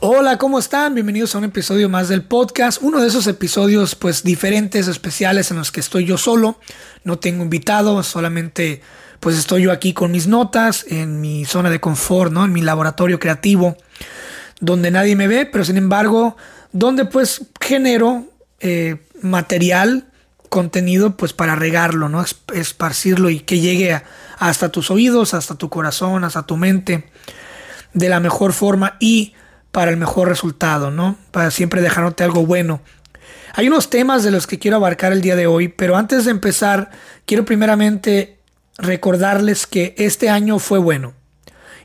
Hola, ¿cómo están? Bienvenidos a un episodio más del podcast. Uno de esos episodios pues diferentes, especiales en los que estoy yo solo. No tengo invitado, solamente pues estoy yo aquí con mis notas en mi zona de confort, ¿no? En mi laboratorio creativo, donde nadie me ve, pero sin embargo, donde pues genero eh, material, contenido pues para regarlo, ¿no? Esparcirlo y que llegue hasta tus oídos, hasta tu corazón, hasta tu mente de la mejor forma y para el mejor resultado, ¿no? Para siempre dejándote algo bueno. Hay unos temas de los que quiero abarcar el día de hoy, pero antes de empezar, quiero primeramente recordarles que este año fue bueno.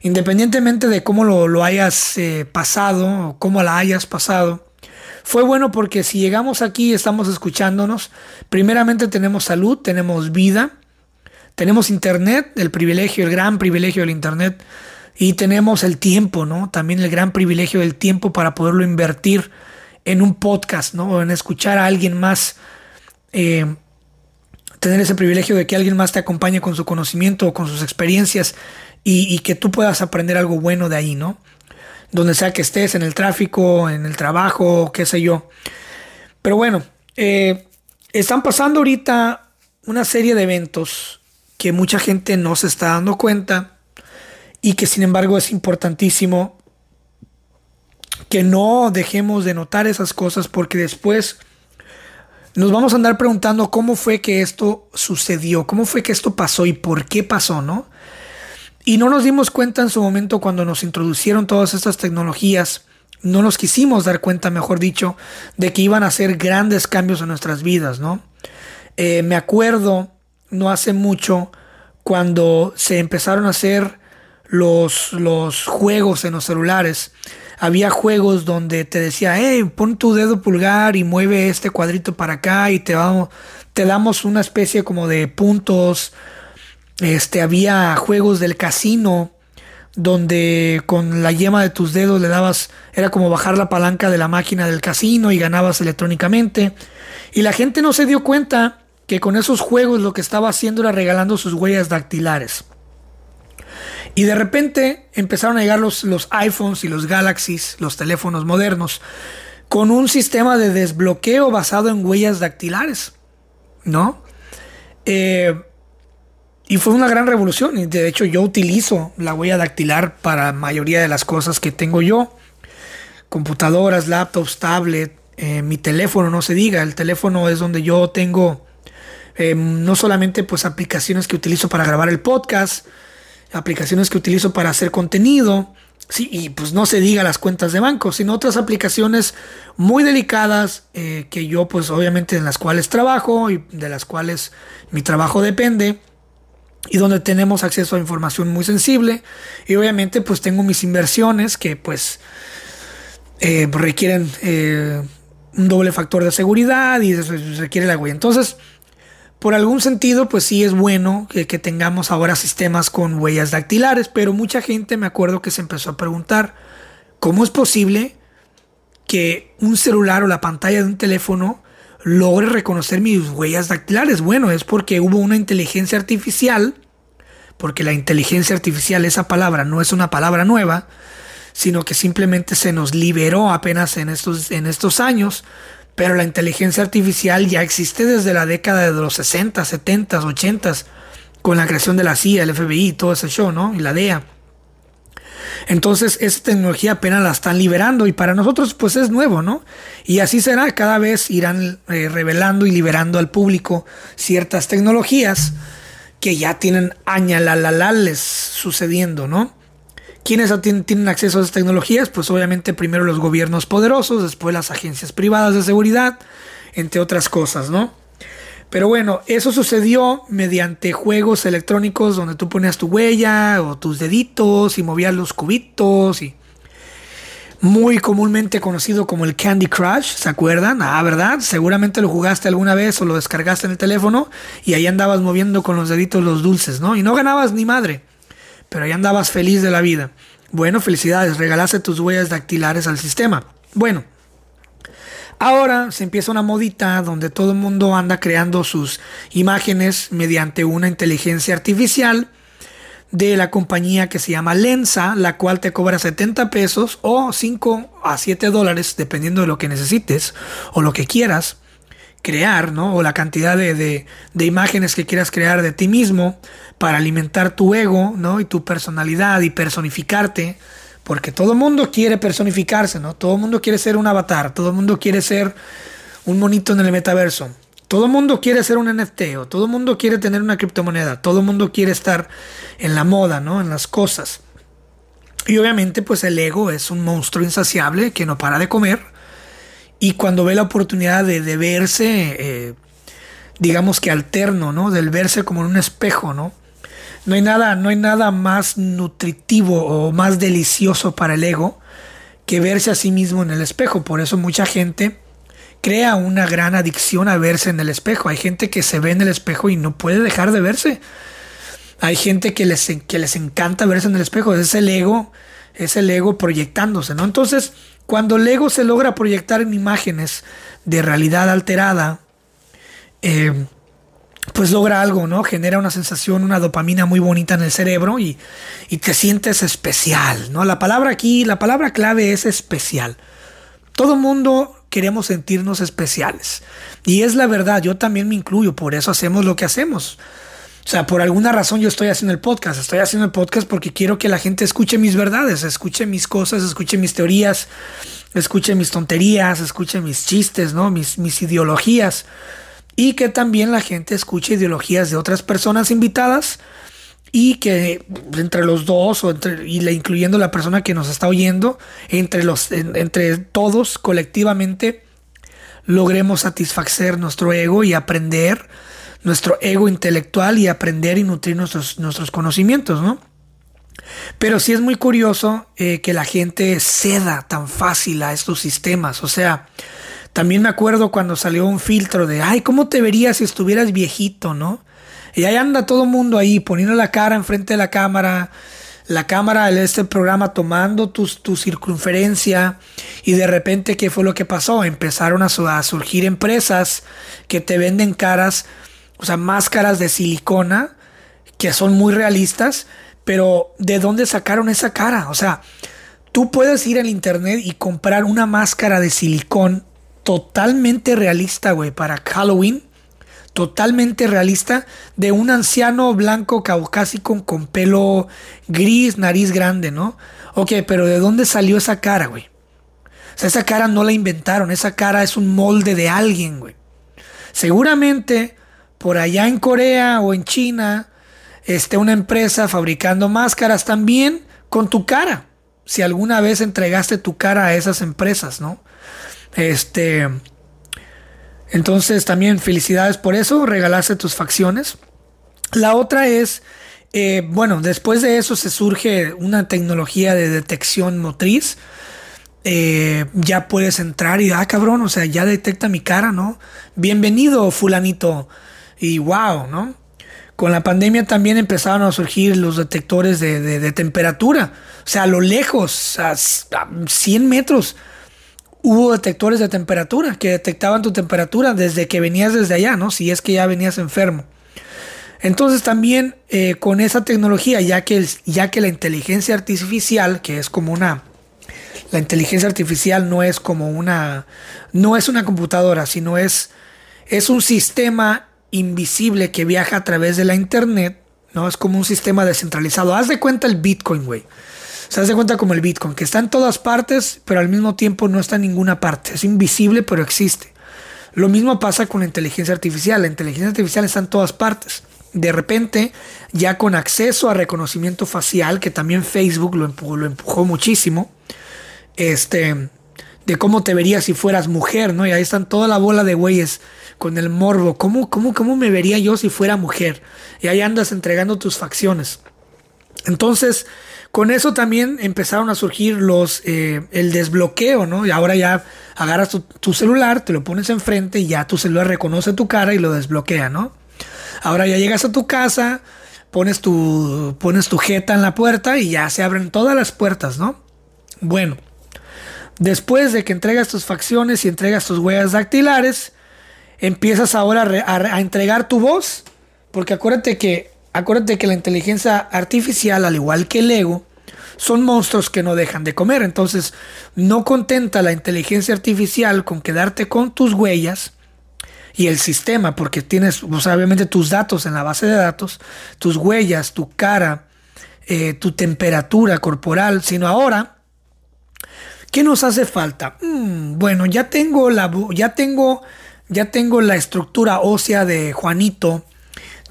Independientemente de cómo lo, hayas eh, pasado o cómo la hayas pasado, fue bueno porque si llegamos aquí, estamos escuchándonos, primeramente tenemos salud, tenemos vida, tenemos internet, el privilegio, el gran privilegio del internet y tenemos el tiempo, ¿no? También el gran privilegio del tiempo para poderlo invertir en un podcast, ¿no? En escuchar a alguien más. Eh, tener ese privilegio de que alguien más te acompañe con su conocimiento o con sus experiencias y, que tú puedas aprender algo bueno de ahí, ¿no? Donde sea que estés, en el tráfico, en el trabajo, qué sé yo. Pero bueno, eh, están pasando ahorita una serie de eventos que mucha gente no se está dando cuenta y que sin embargo es importantísimo que no dejemos de notar esas cosas porque después nos vamos a andar preguntando cómo fue que esto sucedió, cómo fue que esto pasó y por qué pasó, ¿no? Y no nos dimos cuenta en su momento cuando nos introducieron todas estas tecnologías, no nos quisimos dar cuenta, mejor dicho, de que iban a hacer grandes cambios en nuestras vidas, ¿no? Eh, me acuerdo, no hace mucho, cuando se empezaron a hacer los, los juegos en los celulares. Había juegos donde te decía, hey, pon tu dedo pulgar y mueve este cuadrito para acá y te, vamos, te damos una especie como de puntos. Este, había juegos del casino donde con la yema de tus dedos le dabas, era como bajar la palanca de la máquina del casino y ganabas electrónicamente. Y la gente no se dio cuenta que con esos juegos lo que estaba haciendo era regalando sus huellas dactilares. Y de repente empezaron a llegar los, los iPhones y los Galaxies, los teléfonos modernos, con un sistema de desbloqueo basado en huellas dactilares, ¿no? Eh, y fue una gran revolución. Y de hecho yo utilizo la huella dactilar para la mayoría de las cosas que tengo yo. Computadoras, laptops, tablet, eh, mi teléfono, no se diga. El teléfono es donde yo tengo eh, no solamente pues aplicaciones que utilizo para grabar el podcast, aplicaciones que utilizo para hacer contenido, sí, y pues no se diga las cuentas de banco, sino otras aplicaciones muy delicadas eh, que yo pues obviamente en las cuales trabajo y de las cuales mi trabajo depende y donde tenemos acceso a información muy sensible y obviamente pues tengo mis inversiones que pues eh, requieren eh, un doble factor de seguridad y requiere la huella. Entonces, por algún sentido, pues sí es bueno que, tengamos ahora sistemas con huellas dactilares, pero mucha gente me acuerdo que se empezó a preguntar, ¿cómo es posible que un celular o la pantalla de un teléfono logre reconocer mis huellas dactilares? Bueno, es porque hubo una inteligencia artificial, porque la inteligencia artificial, esa palabra no es una palabra nueva, sino que simplemente se nos liberó apenas en estos, en estos años pero la inteligencia artificial ya existe desde la década de los 60, 70, 80, con la creación de la CIA, el FBI, todo ese show, ¿no? Y la DEA. Entonces, esa tecnología apenas la están liberando y para nosotros pues es nuevo, ¿no? Y así será, cada vez irán eh, revelando y liberando al público ciertas tecnologías que ya tienen añalalales sucediendo, ¿no? ¿Quiénes tienen acceso a esas tecnologías? Pues obviamente primero los gobiernos poderosos, después las agencias privadas de seguridad, entre otras cosas, ¿no? Pero bueno, eso sucedió mediante juegos electrónicos donde tú ponías tu huella o tus deditos y movías los cubitos y muy comúnmente conocido como el Candy Crush, ¿se acuerdan? Ah, ¿verdad? Seguramente lo jugaste alguna vez o lo descargaste en el teléfono y ahí andabas moviendo con los deditos los dulces, ¿no? Y no ganabas ni madre pero ahí andabas feliz de la vida. Bueno, felicidades, regalaste tus huellas dactilares al sistema. Bueno, ahora se empieza una modita donde todo el mundo anda creando sus imágenes mediante una inteligencia artificial, de la compañía que se llama Lensa, la cual te cobra 70 pesos o 5 a 7 dólares, dependiendo de lo que necesites o lo que quieras crear, ¿no? O la cantidad de, de, imágenes que quieras crear de ti mismo para alimentar tu ego, ¿no? Y tu personalidad y personificarte. Porque todo el mundo quiere personificarse, ¿no? Todo el mundo quiere ser un avatar, todo el mundo quiere ser un monito en el metaverso. Todo el mundo quiere ser un NFT o todo el mundo quiere tener una criptomoneda. Todo el mundo quiere estar en la moda, ¿no? En las cosas. Y obviamente pues el ego es un monstruo insaciable que no para de comer. Y cuando ve la oportunidad de, verse, eh, digamos que alterno, ¿no? Del verse como en un espejo, ¿no? No hay nada, no hay nada más nutritivo o más delicioso para el ego que verse a sí mismo en el espejo. Por eso mucha gente crea una gran adicción a verse en el espejo. Hay gente que se ve en el espejo y no puede dejar de verse. Hay gente que les, que les encanta verse en el espejo. Es el ego, es el ego proyectándose, ¿no? Entonces, cuando el ego se logra proyectar en imágenes de realidad alterada, eh, pues logra algo, ¿no? Genera una sensación, una dopamina muy bonita en el cerebro y, y, te sientes especial, ¿no? La palabra aquí, la palabra clave es especial. Todo mundo queremos sentirnos especiales. Y es la verdad, yo también me incluyo, por eso hacemos lo que hacemos. O sea, por alguna razón yo estoy haciendo el podcast. Estoy haciendo el podcast porque quiero que la gente escuche mis verdades, escuche mis cosas, escuche mis teorías, escuche mis tonterías, escuche mis chistes, ¿no? Mis, mis ideologías. Y que también la gente escuche ideologías de otras personas invitadas y que entre los dos o entre, y incluyendo la persona que nos está oyendo, entre, los, entre todos colectivamente logremos satisfacer nuestro ego y aprender nuestro ego intelectual y aprender y nutrir nuestros, nuestros conocimientos, ¿no? Pero sí es muy curioso eh, que la gente ceda tan fácil a estos sistemas. O sea, también me acuerdo cuando salió un filtro de, ay, ¿cómo te verías si estuvieras viejito, no? Y ahí anda todo mundo ahí poniendo la cara enfrente de la cámara, la cámara de este programa tomando tu, tu circunferencia y de repente, ¿qué fue lo que pasó? Empezaron a surgir empresas que te venden caras, o sea, máscaras de silicona que son muy realistas, pero ¿de dónde sacaron esa cara? O sea, tú puedes ir al internet y comprar una máscara de silicón totalmente realista, güey, para Halloween totalmente realista de un anciano blanco caucásico con pelo gris, nariz grande, ¿no? Ok, pero ¿de dónde salió esa cara, güey? O sea, esa cara no la inventaron, esa cara es un molde de alguien, güey. Seguramente por allá en Corea o en China esté una empresa fabricando máscaras también con tu cara. Si alguna vez entregaste tu cara a esas empresas, ¿no? Este, entonces también felicidades por eso, regalarse tus facciones. La otra es, eh, bueno, después de eso se surge una tecnología de detección motriz. Eh, ya puedes entrar y, ah, cabrón, o sea, ya detecta mi cara, ¿no? Bienvenido, fulanito. Y wow, ¿no? Con la pandemia también empezaron a surgir los detectores de, temperatura. O sea, a lo lejos, a 100 metros hubo detectores de temperatura que detectaban tu temperatura desde que venías desde allá, ¿no? Si es que ya venías enfermo. Entonces también eh, con esa tecnología, ya que, ya que la inteligencia artificial, que es como una... La inteligencia artificial no es como una... No es una computadora, sino es, es un sistema invisible que viaja a través de la Internet, ¿no? Es como un sistema descentralizado. Haz de cuenta el Bitcoin, güey. Se hace cuenta como el Bitcoin, que está en todas partes, pero al mismo tiempo no está en ninguna parte. Es invisible, pero existe. Lo mismo pasa con la inteligencia artificial. La inteligencia artificial está en todas partes. De repente, ya con acceso a reconocimiento facial, que también Facebook lo empujó, lo empujó muchísimo, este, de cómo te verías si fueras mujer, ¿no? Y ahí están toda la bola de güeyes con el morbo. ¿Cómo, cómo, cómo me vería yo si fuera mujer? Y ahí andas entregando tus facciones. Entonces, con eso también empezaron a surgir los eh, el desbloqueo, ¿no? Y ahora ya agarras tu, celular, te lo pones enfrente y ya tu celular reconoce tu cara y lo desbloquea, ¿no? Ahora ya llegas a tu casa, pones tu, pones tu jeta en la puerta y ya se abren todas las puertas, ¿no? Bueno, después de que entregas tus facciones y entregas tus huellas dactilares, empiezas ahora a entregar tu voz, porque acuérdate que acuérdate que la inteligencia artificial, al igual que el ego, son monstruos que no dejan de comer. Entonces, no contenta la inteligencia artificial con quedarte con tus huellas y el sistema, porque tienes, obviamente, tus datos en la base de datos, tus huellas, tu cara, eh, tu temperatura corporal, sino ahora, ¿qué nos hace falta? Mm, bueno, ya tengo la, ya tengo, ya tengo la estructura ósea de Juanito,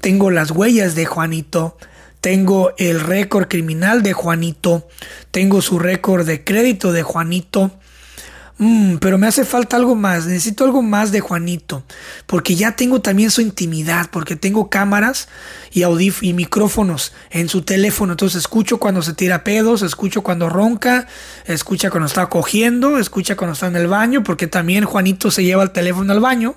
tengo las huellas de Juanito, tengo el récord criminal de Juanito, tengo su récord de crédito de Juanito. Mm, pero me hace falta algo más, necesito algo más de Juanito, porque ya tengo también su intimidad, porque tengo cámaras y audif y micrófonos en su teléfono, entonces escucho cuando se tira pedos, escucho cuando ronca, escucha cuando está cogiendo, escucha cuando está en el baño, porque también Juanito se lleva el teléfono al baño.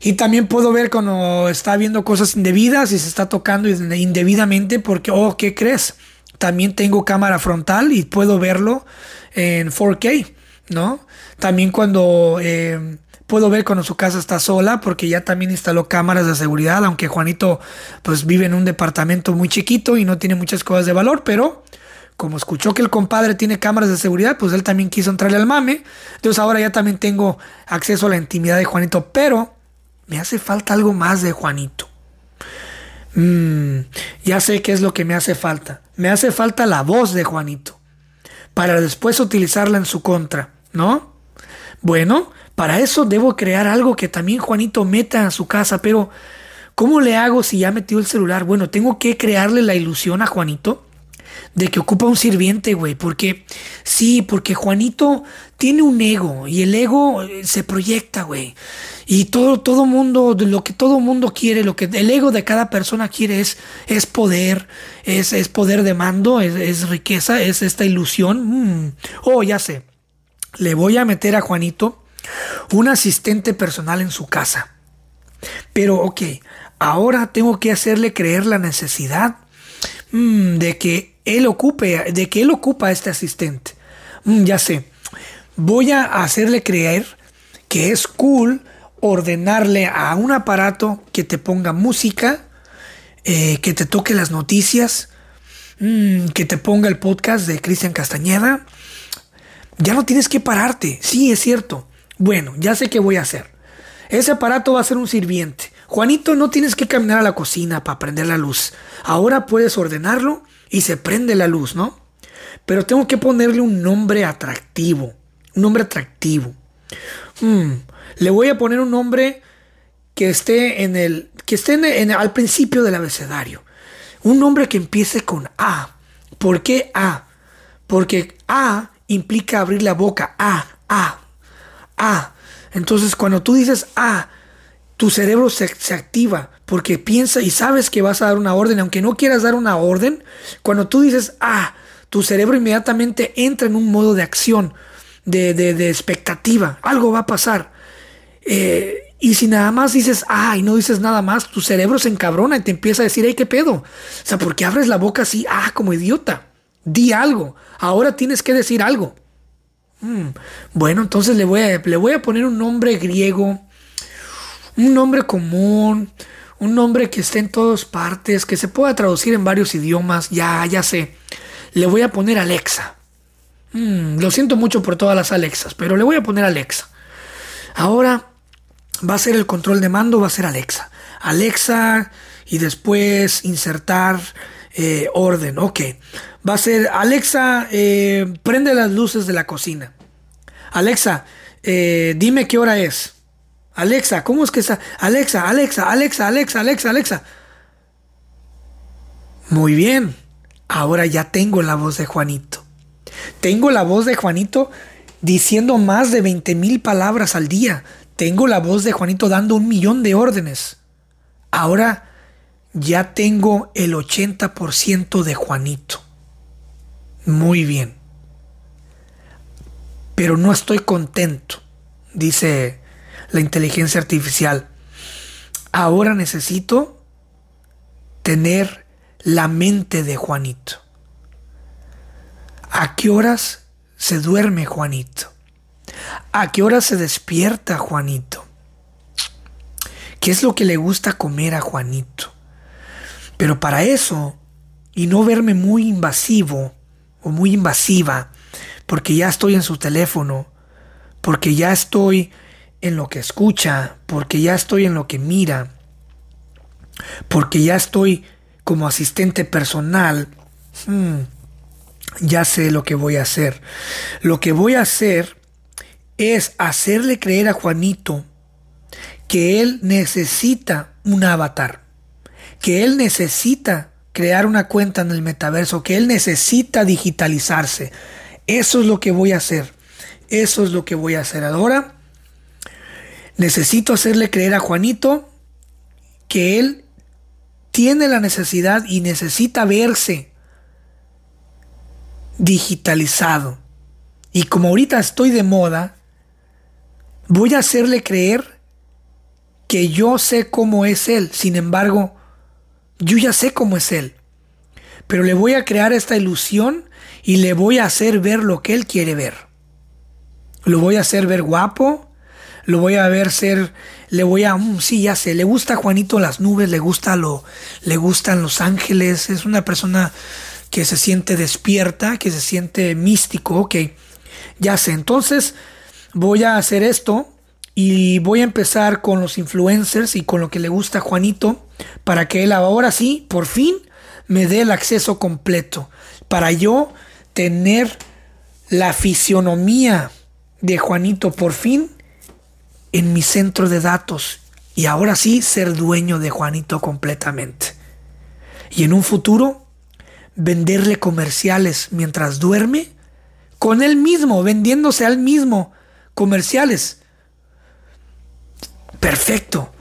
Y también puedo ver cuando está viendo cosas indebidas y se está tocando indebidamente porque, oh, ¿qué crees? También tengo cámara frontal y puedo verlo en 4K, ¿no? También cuando eh, puedo ver cuando su casa está sola porque ya también instaló cámaras de seguridad, aunque Juanito pues vive en un departamento muy chiquito y no tiene muchas cosas de valor, pero como escuchó que el compadre tiene cámaras de seguridad, pues él también quiso entrarle al mame. Entonces ahora ya también tengo acceso a la intimidad de Juanito, pero me hace falta algo más de Juanito. Mm, ya sé qué es lo que me hace falta. Me hace falta la voz de Juanito. Para después utilizarla en su contra, ¿no? Bueno, para eso debo crear algo que también Juanito meta a su casa, pero ¿cómo le hago si ya metió el celular? Bueno, tengo que crearle la ilusión a Juanito de que ocupa un sirviente, güey. Porque, sí, porque Juanito tiene un ego y el ego eh, se proyecta, güey. Y todo, todo mundo, lo que todo mundo quiere, lo que el ego de cada persona quiere es, es poder, es, es poder de mando, es, riqueza, es esta ilusión. Mm. Oh, ya sé. Le voy a meter a Juanito un asistente personal en su casa. Pero, ok, ahora tengo que hacerle creer la necesidad mm, de que él ocupe, de que él ocupa a este asistente. Mm, ya sé, voy a hacerle creer que es cool ordenarle a un aparato que te ponga música, eh, que te toque las noticias, mm, que te ponga el podcast de Cristian Castañeda. Ya no tienes que pararte, sí, es cierto. Bueno, ya sé qué voy a hacer. Ese aparato va a ser un sirviente. Juanito, no tienes que caminar a la cocina para prender la luz. Ahora puedes ordenarlo y se prende la luz, ¿no? Pero tengo que ponerle un nombre atractivo. Un nombre atractivo. Hmm, le voy a poner un nombre que esté en el. que esté en, al principio del abecedario. Un nombre que empiece con A. ¿Por qué A? Porque A implica abrir la boca. A, A, A. Entonces, cuando tú dices A, tu cerebro se, activa porque piensa y sabes que vas a dar una orden, aunque no quieras dar una orden, cuando tú dices, ah, tu cerebro inmediatamente entra en un modo de acción, de, expectativa, algo va a pasar. Eh, y si nada más dices, ah, y no dices nada más, tu cerebro se encabrona y te empieza a decir, hey, ¿qué pedo? O sea, porque abres la boca así, ah, como idiota? Di algo, ahora tienes que decir algo. Mm, bueno, entonces le voy, a, le voy a poner un nombre griego un nombre común, un nombre que esté en todas partes, que se pueda traducir en varios idiomas, ya, ya sé. Le voy a poner Alexa. Mm, lo siento mucho por todas las Alexas, pero le voy a poner Alexa. Ahora va a ser el control de mando, va a ser Alexa. Alexa y después insertar eh, orden. Ok. Va a ser Alexa, eh, prende las luces de la cocina. Alexa, eh, dime qué hora es. Alexa, ¿cómo es que está? Alexa, Alexa, Alexa, Alexa, Alexa, Alexa. Muy bien, ahora ya tengo la voz de Juanito. Tengo la voz de Juanito diciendo más de 20 mil palabras al día. Tengo la voz de Juanito dando un millón de órdenes. Ahora ya tengo el 80% de Juanito. Muy bien. Pero no estoy contento, dice la inteligencia artificial. Ahora necesito tener la mente de Juanito. ¿A qué horas se duerme Juanito? ¿A qué horas se despierta Juanito? ¿Qué es lo que le gusta comer a Juanito? Pero para eso, y no verme muy invasivo o muy invasiva, porque ya estoy en su teléfono, porque ya estoy en lo que escucha, porque ya estoy en lo que mira, porque ya estoy como asistente personal, hmm, ya sé lo que voy a hacer. Lo que voy a hacer es hacerle creer a Juanito que él necesita un avatar, que él necesita crear una cuenta en el metaverso, que él necesita digitalizarse. Eso es lo que voy a hacer. Eso es lo que voy a hacer ahora. Necesito hacerle creer a Juanito que él tiene la necesidad y necesita verse digitalizado. Y como ahorita estoy de moda, voy a hacerle creer que yo sé cómo es él. Sin embargo, yo ya sé cómo es él. Pero le voy a crear esta ilusión y le voy a hacer ver lo que él quiere ver. Lo voy a hacer ver guapo, lo voy a ver ser, le voy a, mm, sí, ya sé, le gusta a Juanito las nubes, le gusta lo, le gustan los ángeles, es una persona que se siente despierta, que se siente místico, ok, ya sé, entonces voy a hacer esto y voy a empezar con los influencers y con lo que le gusta a Juanito para que él ahora sí, por fin, me dé el acceso completo, para yo tener la fisionomía de Juanito por fin en mi centro de datos y ahora sí ser dueño de Juanito completamente. Y en un futuro venderle comerciales mientras duerme con él mismo, vendiéndose al mismo comerciales. Perfecto.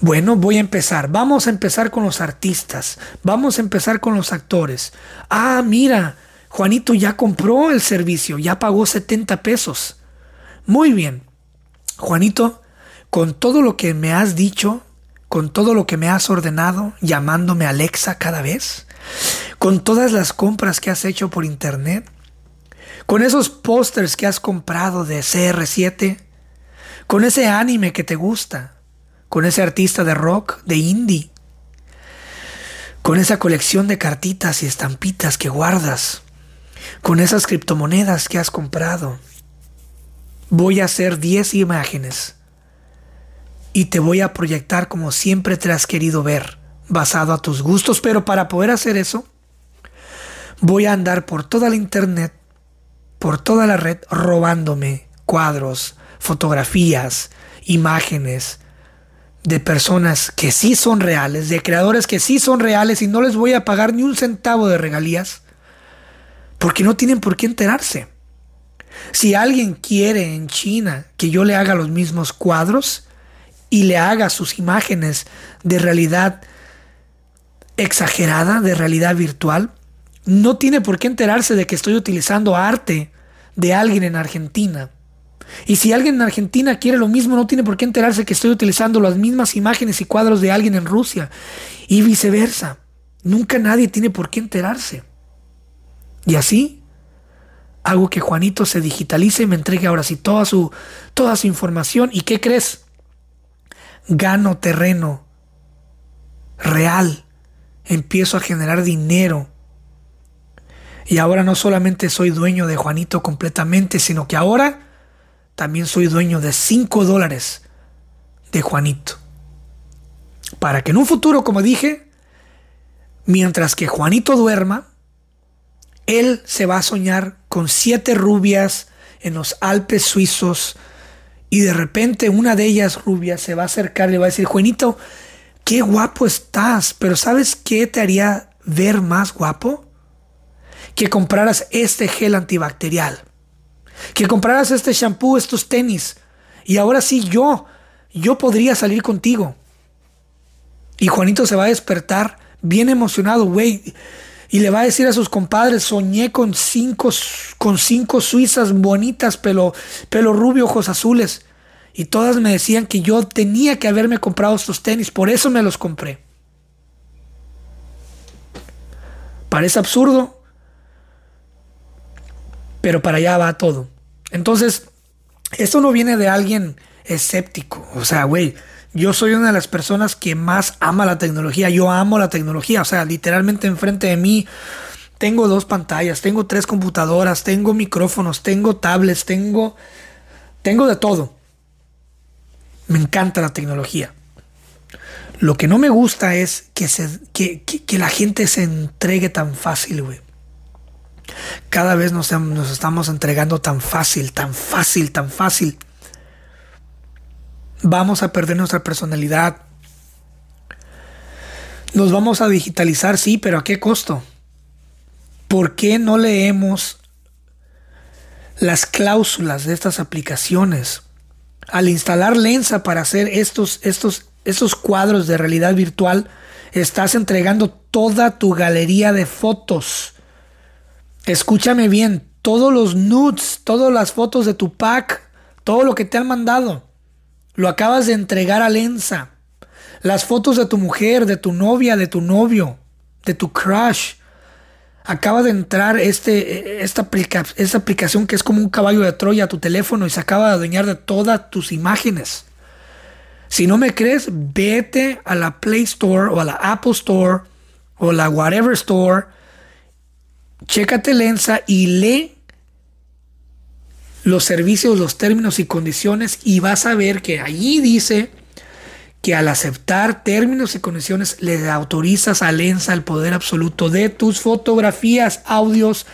Bueno, voy a empezar. Vamos a empezar con los artistas. Vamos a empezar con los actores. Ah, mira, Juanito ya compró el servicio, ya pagó 70 pesos. Muy bien. Juanito, con todo lo que me has dicho, con todo lo que me has ordenado, llamándome Alexa cada vez, con todas las compras que has hecho por internet, con esos pósters que has comprado de CR7, con ese anime que te gusta, con ese artista de rock, de indie, con esa colección de cartitas y estampitas que guardas, con esas criptomonedas que has comprado. Voy a hacer 10 imágenes y te voy a proyectar como siempre te has querido ver, basado a tus gustos, pero para poder hacer eso, voy a andar por toda la internet, por toda la red, robándome cuadros, fotografías, imágenes, de personas que sí son reales, de creadores que sí son reales y no les voy a pagar ni un centavo de regalías, porque no tienen por qué enterarse. Si alguien quiere en China que yo le haga los mismos cuadros y le haga sus imágenes de realidad exagerada, de realidad virtual, no tiene por qué enterarse de que estoy utilizando arte de alguien en Argentina y si alguien en Argentina quiere lo mismo, no tiene por qué enterarse que estoy utilizando las mismas imágenes y cuadros de alguien en Rusia. Y viceversa. Nunca nadie tiene por qué enterarse. Y así hago que Juanito se digitalice y me entregue ahora sí toda su, toda su información. ¿Y qué crees? Gano terreno real. Empiezo a generar dinero. Y ahora no solamente soy dueño de Juanito completamente, sino que ahora también soy dueño de 5 dólares de Juanito. Para que en un futuro, como dije, mientras que Juanito duerma, él se va a soñar con siete rubias en los Alpes suizos y de repente una de ellas rubias se va a acercar y le va a decir, Juanito, qué guapo estás, pero ¿sabes qué te haría ver más guapo? Que compraras este gel antibacterial que compraras este shampoo, estos tenis. Y ahora sí yo, yo podría salir contigo. Y Juanito se va a despertar bien emocionado, güey. Y le va a decir a sus compadres, soñé con cinco, con cinco suizas bonitas, pelo, pelo rubio, ojos azules. Y todas me decían que yo tenía que haberme comprado estos tenis, por eso me los compré. Parece absurdo, pero para allá va todo. Entonces, esto no viene de alguien escéptico. O sea, güey, yo soy una de las personas que más ama la tecnología. Yo amo la tecnología. O sea, literalmente enfrente de mí tengo dos pantallas, tengo tres computadoras, tengo micrófonos, tengo tablets, tengo, tengo de todo. Me encanta la tecnología. Lo que no me gusta es que, se, que, que, la gente se entregue tan fácil, güey. Cada vez nos, nos estamos entregando tan fácil, tan fácil, tan fácil. Vamos a perder nuestra personalidad. Nos vamos a digitalizar, sí, pero ¿a qué costo? ¿Por qué no leemos las cláusulas de estas aplicaciones? Al instalar Lensa para hacer estos, estos, estos cuadros de realidad virtual, estás entregando toda tu galería de fotos. Escúchame bien, todos los nudes, todas las fotos de tu pack, todo lo que te han mandado. Lo acabas de entregar a Lensa. Las fotos de tu mujer, de tu novia, de tu novio, de tu crush. Acaba de entrar este, esta, esta aplicación que es como un caballo de Troya a tu teléfono y se acaba de adueñar de todas tus imágenes. Si no me crees, vete a la Play Store o a la Apple Store o la Whatever Store. Chécate Lensa y lee los servicios, los términos y condiciones y vas a ver que allí dice que al aceptar términos y condiciones le autorizas a Lensa el poder absoluto de tus fotografías, audios,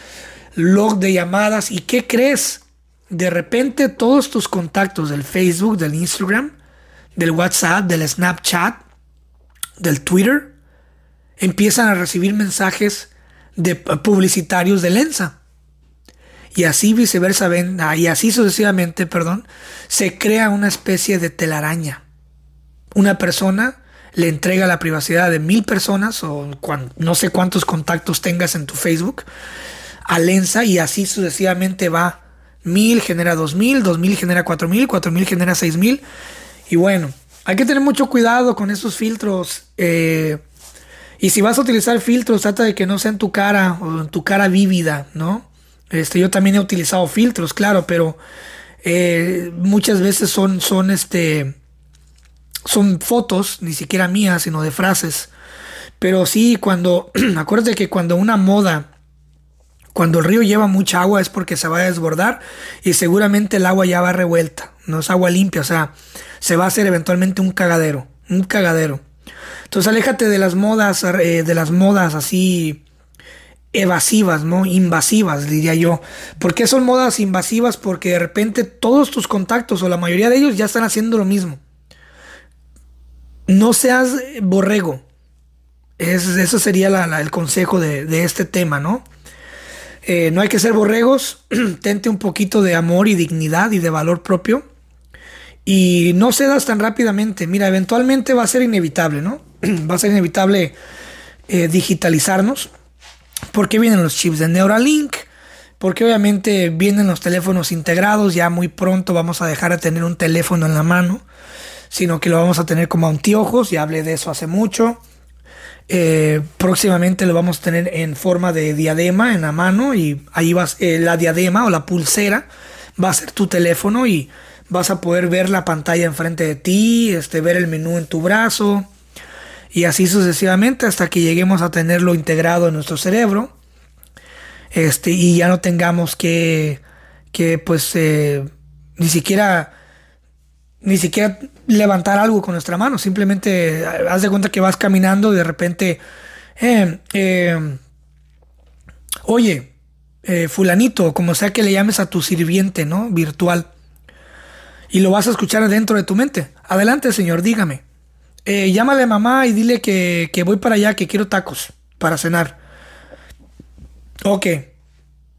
log de llamadas y ¿qué crees? De repente todos tus contactos del Facebook, del Instagram, del WhatsApp, del Snapchat, del Twitter, empiezan a recibir mensajes de publicitarios de Lensa y así viceversa, ah, y así sucesivamente, perdón, se crea una especie de telaraña. Una persona le entrega la privacidad de mil personas o no sé cuántos contactos tengas en tu Facebook a Lensa y así sucesivamente va. Mil genera dos mil, dos mil genera cuatro mil, cuatro mil genera seis mil. Y bueno, hay que tener mucho cuidado con esos filtros. Eh, y si vas a utilizar filtros, trata de que no sea en tu cara o en tu cara vívida, ¿no? Este, yo también he utilizado filtros, claro, pero eh, muchas veces son, son, este, son fotos, ni siquiera mías, sino de frases. Pero sí, cuando, acuérdate que cuando una moda, cuando el río lleva mucha agua es porque se va a desbordar y seguramente el agua ya va revuelta, no es agua limpia, o sea, se va a hacer eventualmente un cagadero, un cagadero. Entonces aléjate de las modas, eh, de las modas así evasivas, ¿no? Invasivas, diría yo. ¿Por qué son modas invasivas? Porque de repente todos tus contactos o la mayoría de ellos ya están haciendo lo mismo. No seas borrego. Es, eso sería el consejo de, este tema, ¿no? Eh, no hay que ser borregos. Tente un poquito de amor y dignidad y de valor propio. Y no cedas tan rápidamente. Mira, eventualmente va a ser inevitable, ¿no? va a ser inevitable eh, digitalizarnos. Porque vienen los chips de Neuralink, porque obviamente vienen los teléfonos integrados, ya muy pronto vamos a dejar de tener un teléfono en la mano, sino que lo vamos a tener como anteojos, ya hablé de eso hace mucho. Eh, próximamente lo vamos a tener en forma de diadema en la mano y ahí vas, eh, la diadema o la pulsera va a ser tu teléfono y vas a poder ver la pantalla enfrente de ti, este, ver el menú en tu brazo, y así sucesivamente hasta que lleguemos a tenerlo integrado en nuestro cerebro este, y ya no tengamos que, que pues eh, ni siquiera ni siquiera levantar algo con nuestra mano, simplemente eh, haz de cuenta que vas caminando y de repente, eh, oye, fulanito, como sea que le llames a tu sirviente, ¿no? Virtual. Y lo vas a escuchar dentro de tu mente. Adelante, señor, dígame eh, llámale a mamá y dile que, voy para allá, que quiero tacos para cenar. Ok.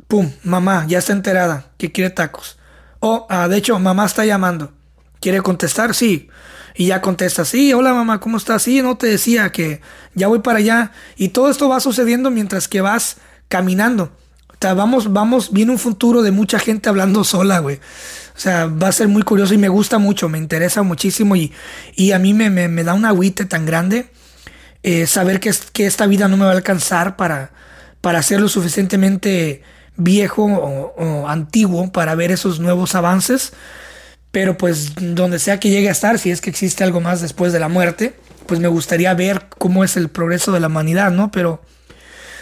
Pum, mamá, ya está enterada que quiere tacos. Oh, ah, de hecho, mamá está llamando. ¿Quiere contestar? Sí. Y ya contesta, sí, hola mamá, ¿cómo estás? Sí, no te decía que ya voy para allá. Y todo esto va sucediendo mientras que vas caminando. O sea, vamos, vamos, viene un futuro de mucha gente hablando sola, güey. O sea, va a ser muy curioso y me gusta mucho, me interesa muchísimo y, y a mí me, me, da un agüite tan grande eh, saber que, que esta vida no me va a alcanzar para, para ser lo suficientemente viejo o, antiguo para ver esos nuevos avances. Pero pues donde sea que llegue a estar, si es que existe algo más después de la muerte, pues me gustaría ver cómo es el progreso de la humanidad, ¿no? Pero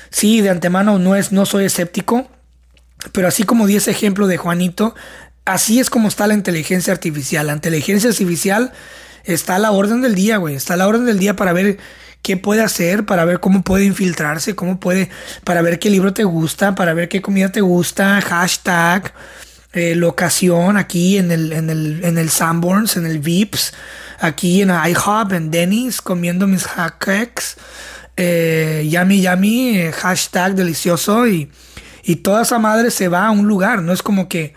sí, de antemano no, es, no soy escéptico, pero así como di ese ejemplo de Juanito, así es como está la inteligencia artificial. La inteligencia artificial está a la orden del día, güey. Está a la orden del día para ver qué puede hacer, para ver cómo puede infiltrarse, cómo puede, para ver qué libro te gusta, para ver qué comida te gusta, hashtag, eh, locación aquí en el, en el, en el Sanborns, en el Vips, aquí en IHOP, en Denny's, comiendo mis hacks, eh, yummy yummy, eh, hashtag delicioso y, y toda esa madre se va a un lugar, no es como que,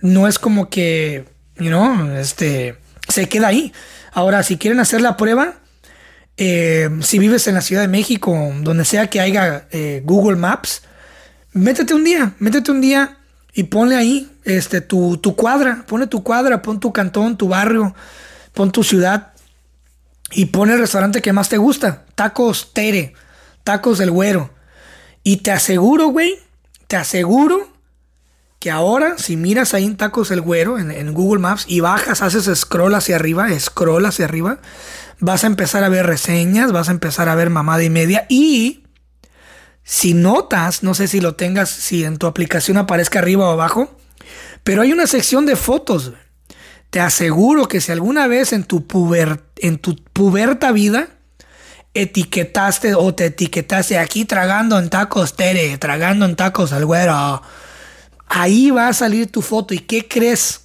no es como que, you know, este, se queda ahí. Ahora, si quieren hacer la prueba, eh, si vives en la Ciudad de México, donde sea que haya eh, Google Maps, métete un día, métete un día y ponle ahí este, tu, tu cuadra, pone tu cuadra, pon tu cantón, tu barrio, pon tu ciudad y pon el restaurante que más te gusta, tacos Tere, tacos del güero. Y te aseguro, güey, te aseguro que ahora si miras ahí en tacos el güero en, Google Maps y bajas, haces scroll hacia arriba, scroll hacia arriba, vas a empezar a ver reseñas, vas a empezar a ver mamada y media y si notas, no sé si lo tengas, si en tu aplicación aparezca arriba o abajo, pero hay una sección de fotos. Te aseguro que si alguna vez en tu, puber, en tu puberta vida etiquetaste o te etiquetaste aquí tragando en tacos Tere, tragando en tacos al güero, ahí va a salir tu foto. ¿Y qué crees?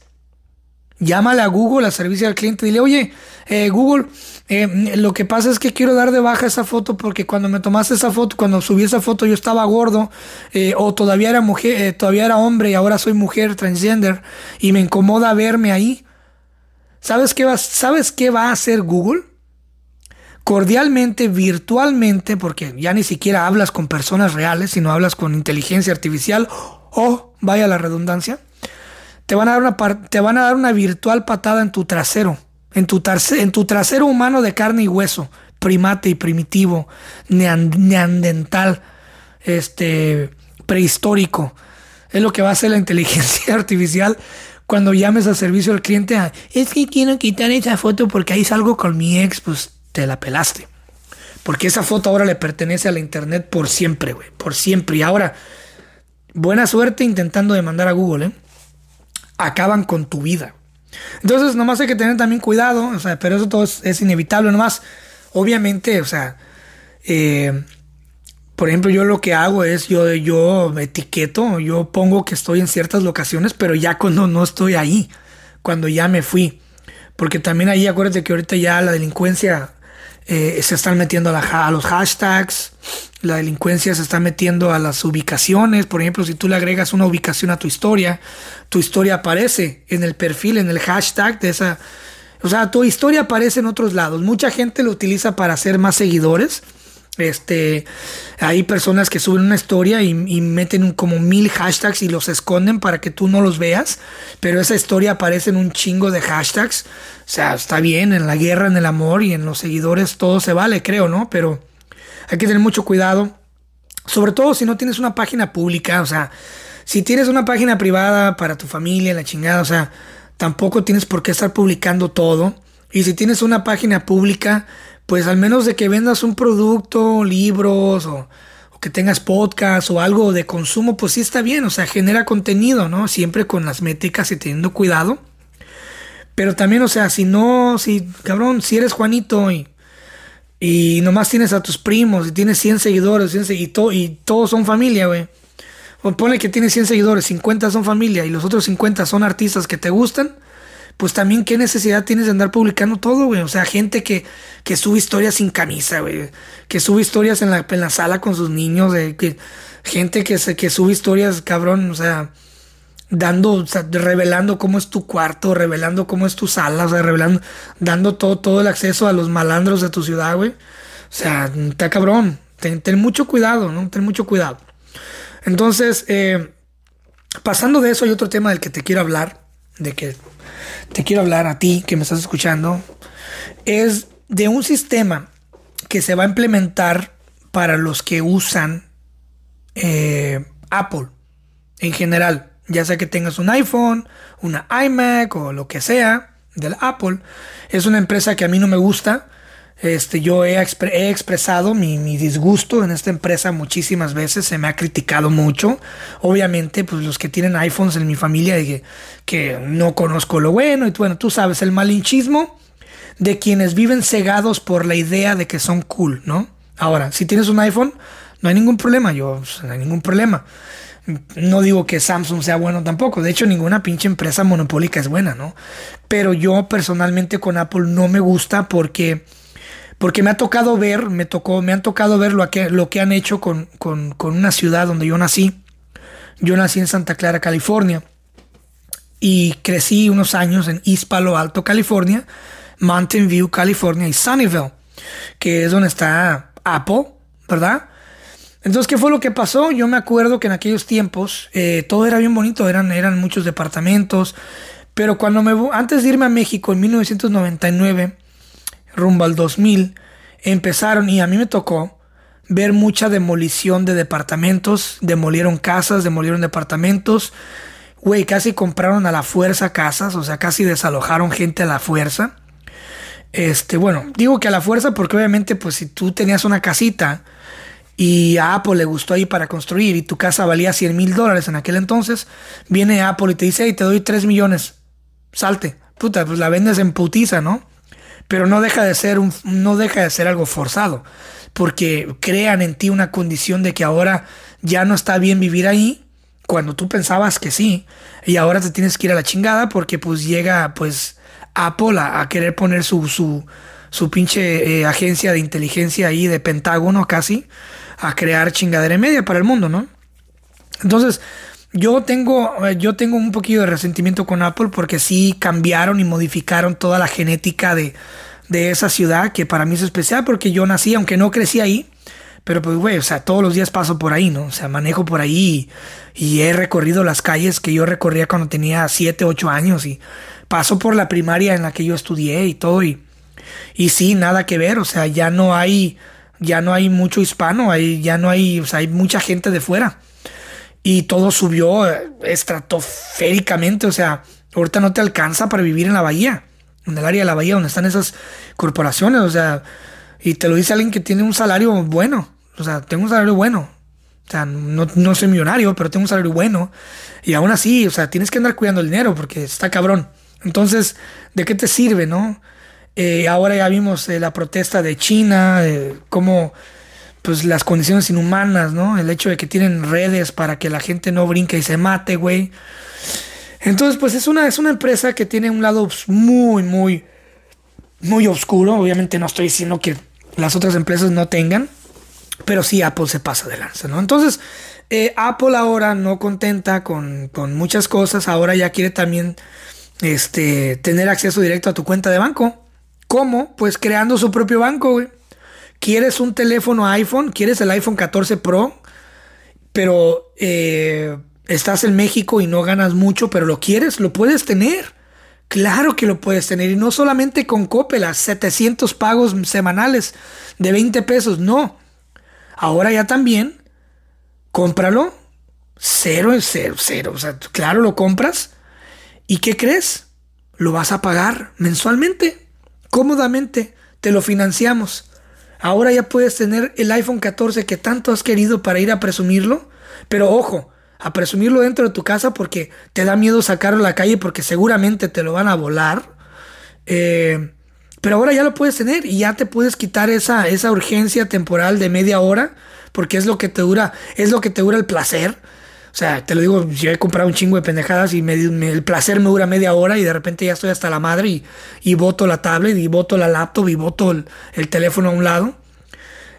Llámale a Google, a servicio al cliente, dile, oye, eh, Google, eh, lo que pasa es que quiero dar de baja esa foto porque cuando me tomaste esa foto, cuando subí esa foto yo estaba gordo eh, o todavía era mujer, todavía era hombre y ahora soy mujer transgender y me incomoda verme ahí. ¿Sabes qué va, ¿sabes qué va a hacer Google? Cordialmente, virtualmente, porque ya ni siquiera hablas con personas reales, sino hablas con inteligencia artificial o, vaya la redundancia, te van a dar una, te van a dar una virtual patada en tu trasero en tu, en tu trasero humano de carne y hueso, primate y primitivo, neandertal, este, prehistórico. Es lo que va a hacer la inteligencia artificial cuando llames al servicio al cliente. es que quiero quitar esa foto porque ahí salgo con mi ex, pues te la pelaste. Porque esa foto ahora le pertenece a la internet por siempre, güey, por siempre. Y ahora, buena suerte intentando demandar a Google, ¿eh? Acaban con tu vida. Entonces, nomás hay que tener también cuidado, o sea, pero eso todo es, inevitable, nomás, obviamente, o sea, eh, por ejemplo, yo lo que hago es, yo, yo etiqueto, yo pongo que estoy en ciertas locaciones, pero ya cuando no estoy ahí, cuando ya me fui, porque también ahí acuérdate que ahorita ya la delincuencia eh, se están metiendo a, los hashtags, la delincuencia se está metiendo a las ubicaciones, por ejemplo, si tú le agregas una ubicación a tu historia, tu historia aparece en el perfil, en el hashtag de esa, o sea, tu historia aparece en otros lados. Mucha gente lo utiliza para hacer más seguidores este, hay personas que suben una historia y, meten como mil hashtags y los esconden para que tú no los veas, pero esa historia aparece en un chingo de hashtags. O sea, está bien, en la guerra, en el amor y en los seguidores todo se vale, creo, ¿no? Pero hay que tener mucho cuidado, sobre todo si no tienes una página pública, o sea, si tienes una página privada para tu familia, la chingada, o sea, tampoco tienes por qué estar publicando todo. Y si tienes una página pública, pues al menos de que vendas un producto, libros o, que tengas podcast o algo de consumo, pues sí está bien, o sea, genera contenido, ¿no? Siempre con las métricas y teniendo cuidado. Pero también, o sea, si no, si, cabrón, si eres Juanito y, y nomás tienes a tus primos y tienes 100 seguidores y, y todos son familia, güey. O pone que tienes 100 seguidores, 50 son familia y los otros 50 son artistas que te gustan pues también qué necesidad tienes de andar publicando todo, güey. O sea, gente que, que sube historias sin camisa, güey. Que sube historias en la, en la sala con sus niños, de que, gente que, que sube historias, cabrón, o sea, dando, revelando cómo es tu cuarto, revelando cómo es tu sala, o sea, revelando, dando todo, todo el acceso a los malandros de tu ciudad, güey. O sea, está cabrón. Ten, ten, mucho cuidado, ¿no? Ten mucho cuidado. Entonces, eh, pasando de eso, hay otro tema del que te quiero hablar, de que te quiero hablar a ti que me estás escuchando, es de un sistema que se va a implementar para los que usan eh, Apple en general. Ya sea que tengas un iPhone, una iMac o lo que sea del Apple. Es una empresa que a mí no me gusta. Este, yo he, expresado mi, disgusto en esta empresa muchísimas veces, se me ha criticado mucho. Obviamente, pues los que tienen iPhones en mi familia, que, que no conozco lo bueno, y bueno, tú sabes, el malinchismo de quienes viven cegados por la idea de que son cool, ¿no? Ahora, si tienes un iPhone, no hay ningún problema, yo, pues, no hay ningún problema. No digo que Samsung sea bueno tampoco, de hecho ninguna pinche empresa monopólica es buena, ¿no? Pero yo personalmente con Apple no me gusta porque, porque me ha tocado ver, me, tocó, me han tocado ver lo que, lo que han hecho con, con, con una ciudad donde yo nací. Yo nací en Santa Clara, California, y crecí unos años en East Palo Alto, California, Mountain View, California y Sunnyvale, que es donde está Apple, ¿verdad? Entonces, ¿qué fue lo que pasó? Yo me acuerdo que en aquellos tiempos eh, todo era bien bonito, eran, eran muchos departamentos, pero cuando me antes de irme a México en 1999, rumbo al 2000, empezaron y a mí me tocó ver mucha demolición de departamentos, demolieron casas, demolieron departamentos, güey, casi compraron a la fuerza casas, o sea, casi desalojaron gente a la fuerza. Este, bueno, digo que a la fuerza porque obviamente pues si tú tenías una casita y a Apple le gustó ahí para construir y tu casa valía 100 mil dólares en aquel entonces, viene Apple y te dice, hey, te doy 3 millones, salte. Puta, pues la vendes en putiza, ¿no? Pero no deja de ser, un, no deja de ser algo forzado, porque crean en ti una condición de que ahora ya no está bien vivir ahí, cuando tú pensabas que sí, y ahora te tienes que ir a la chingada porque pues llega pues Apple a, querer poner su, su, su pinche eh, agencia de inteligencia ahí de Pentágono casi a crear chingadera media para el mundo, ¿no? Entonces, yo tengo, eh, yo tengo un poquito de resentimiento con Apple porque sí cambiaron y modificaron toda la genética de, de esa ciudad, que para mí es especial porque yo nací, aunque no crecí ahí, pero pues, güey, o sea, todos los días paso por ahí, ¿no? O sea, manejo por ahí y, he recorrido las calles que yo recorría cuando tenía 7, 8 años y paso por la primaria en la que yo estudié y todo y, y sí, nada que ver, o sea, ya no hay ya no hay mucho hispano, hay, ya no hay, o sea, hay mucha gente de fuera. Y todo subió eh, estratosféricamente, o sea, ahorita no te alcanza para vivir en la bahía, en el área de la bahía donde están esas corporaciones, o sea, y te lo dice alguien que tiene un salario bueno, o sea, tengo un salario bueno. O sea, no, no soy millonario, pero tengo un salario bueno. Y aún así, o sea, tienes que andar cuidando el dinero porque está cabrón. Entonces, ¿de qué te sirve, no? Eh, ahora ya vimos eh, la protesta de China, cómo pues las condiciones inhumanas, ¿no? El hecho de que tienen redes para que la gente no brinque y se mate, güey. Entonces, pues es una, es una empresa que tiene un lado muy, muy, muy oscuro. Obviamente no estoy diciendo que las otras empresas no tengan, pero sí Apple se pasa de lanza, ¿no? Entonces, eh, Apple ahora no contenta con, con, muchas cosas, ahora ya quiere también este, tener acceso directo a tu cuenta de banco. ¿Cómo? Pues creando su propio banco, güey. ¿Quieres un teléfono iPhone? ¿Quieres el iPhone 14 Pro? Pero eh, estás en México y no ganas mucho, pero lo quieres, lo puedes tener. Claro que lo puedes tener. Y no solamente con Coppel, 700 pagos semanales de 20 pesos. No. Ahora ya también, cómpralo. Cero cero, cero. O sea, claro, lo compras. ¿Y qué crees? Lo vas a pagar mensualmente cómodamente te lo financiamos. Ahora ya puedes tener el iPhone 14 que tanto has querido para ir a presumirlo. Pero ojo, a presumirlo dentro de tu casa porque te da miedo sacarlo a la calle porque seguramente te lo van a volar. Eh, pero ahora ya lo puedes tener y ya te puedes quitar esa, esa urgencia temporal de media hora porque es lo que te dura, es lo que te dura el placer. O sea, te lo digo, yo he comprado un chingo de pendejadas y el placer me dura media hora y de repente ya estoy hasta la madre y, y boto la tablet y boto la laptop y boto el, teléfono a un lado.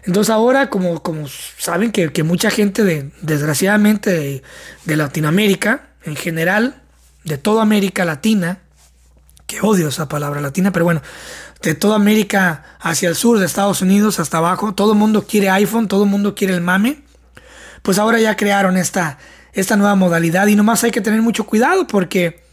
Entonces ahora, como, como saben que, mucha gente, de, desgraciadamente, de, Latinoamérica, en general, de toda América Latina, que odio esa palabra latina, pero bueno, de toda América hacia el sur, de Estados Unidos hasta abajo, todo el mundo quiere iPhone, todo el mundo quiere el mame, pues ahora ya crearon esta, esta nueva modalidad y nomás hay que tener mucho cuidado porque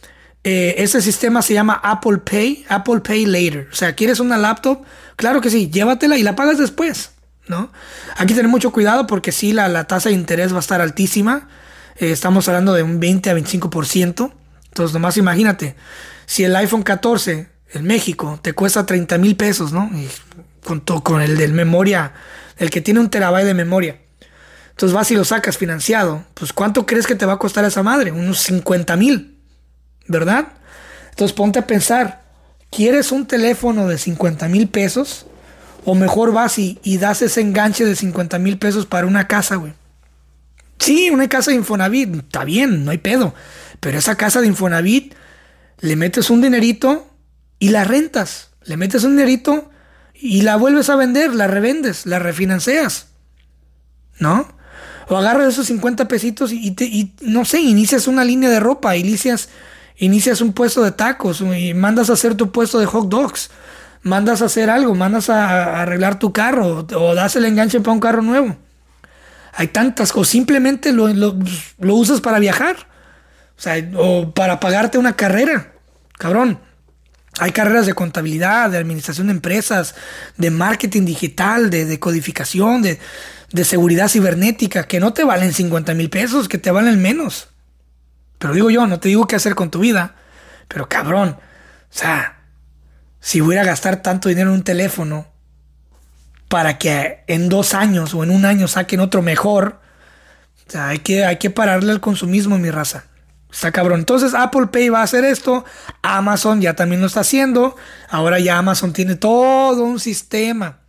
eh, ese sistema se llama Apple Pay, Apple Pay Later. O sea, ¿quieres una laptop? Claro que sí, llévatela y la pagas después, ¿no? Hay que tener mucho cuidado porque sí, la, la tasa de interés va a estar altísima. eh, estamos hablando de un 20 a 25%. Entonces, nomás imagínate, si el iPhone 14 en México te cuesta 30 mil pesos, ¿no? Y con, con el del memoria, el que tiene un terabyte de memoria. Entonces vas y lo sacas financiado. Pues ¿cuánto crees que te va a costar esa madre? Unos 50 mil, ¿verdad? Entonces ponte a pensar, ¿quieres un teléfono de 50 mil pesos? O mejor vas y, y, das ese enganche de 50 mil pesos para una casa, güey. Sí, una casa de Infonavit, está bien, no hay pedo. Pero esa casa de Infonavit, le metes un dinerito y la rentas. Le metes un dinerito y la vuelves a vender, la revendes, la refinancias. ¿No? O agarras esos 50 pesitos y, no sé, inicias una línea de ropa, inicias, inicias un puesto de tacos y mandas a hacer tu puesto de hot dogs. Mandas a hacer algo, mandas a, arreglar tu carro o, das el enganche para un carro nuevo. Hay tantas cosas, simplemente lo, lo usas para viajar. O sea, o para pagarte una carrera. Cabrón. Hay carreras de contabilidad, de administración de empresas, de marketing digital, de, codificación, de, de, seguridad cibernética, que no te valen 50 mil pesos, que te valen menos. Pero digo yo, no te digo qué hacer con tu vida, pero cabrón, o sea, si voy a gastar tanto dinero en un teléfono para que en dos años o en un año saquen otro mejor, o sea, hay que, hay que pararle al consumismo, mi raza. Está cabrón. Entonces Apple Pay va a hacer esto. Amazon ya también lo está haciendo. Ahora ya Amazon tiene todo un sistema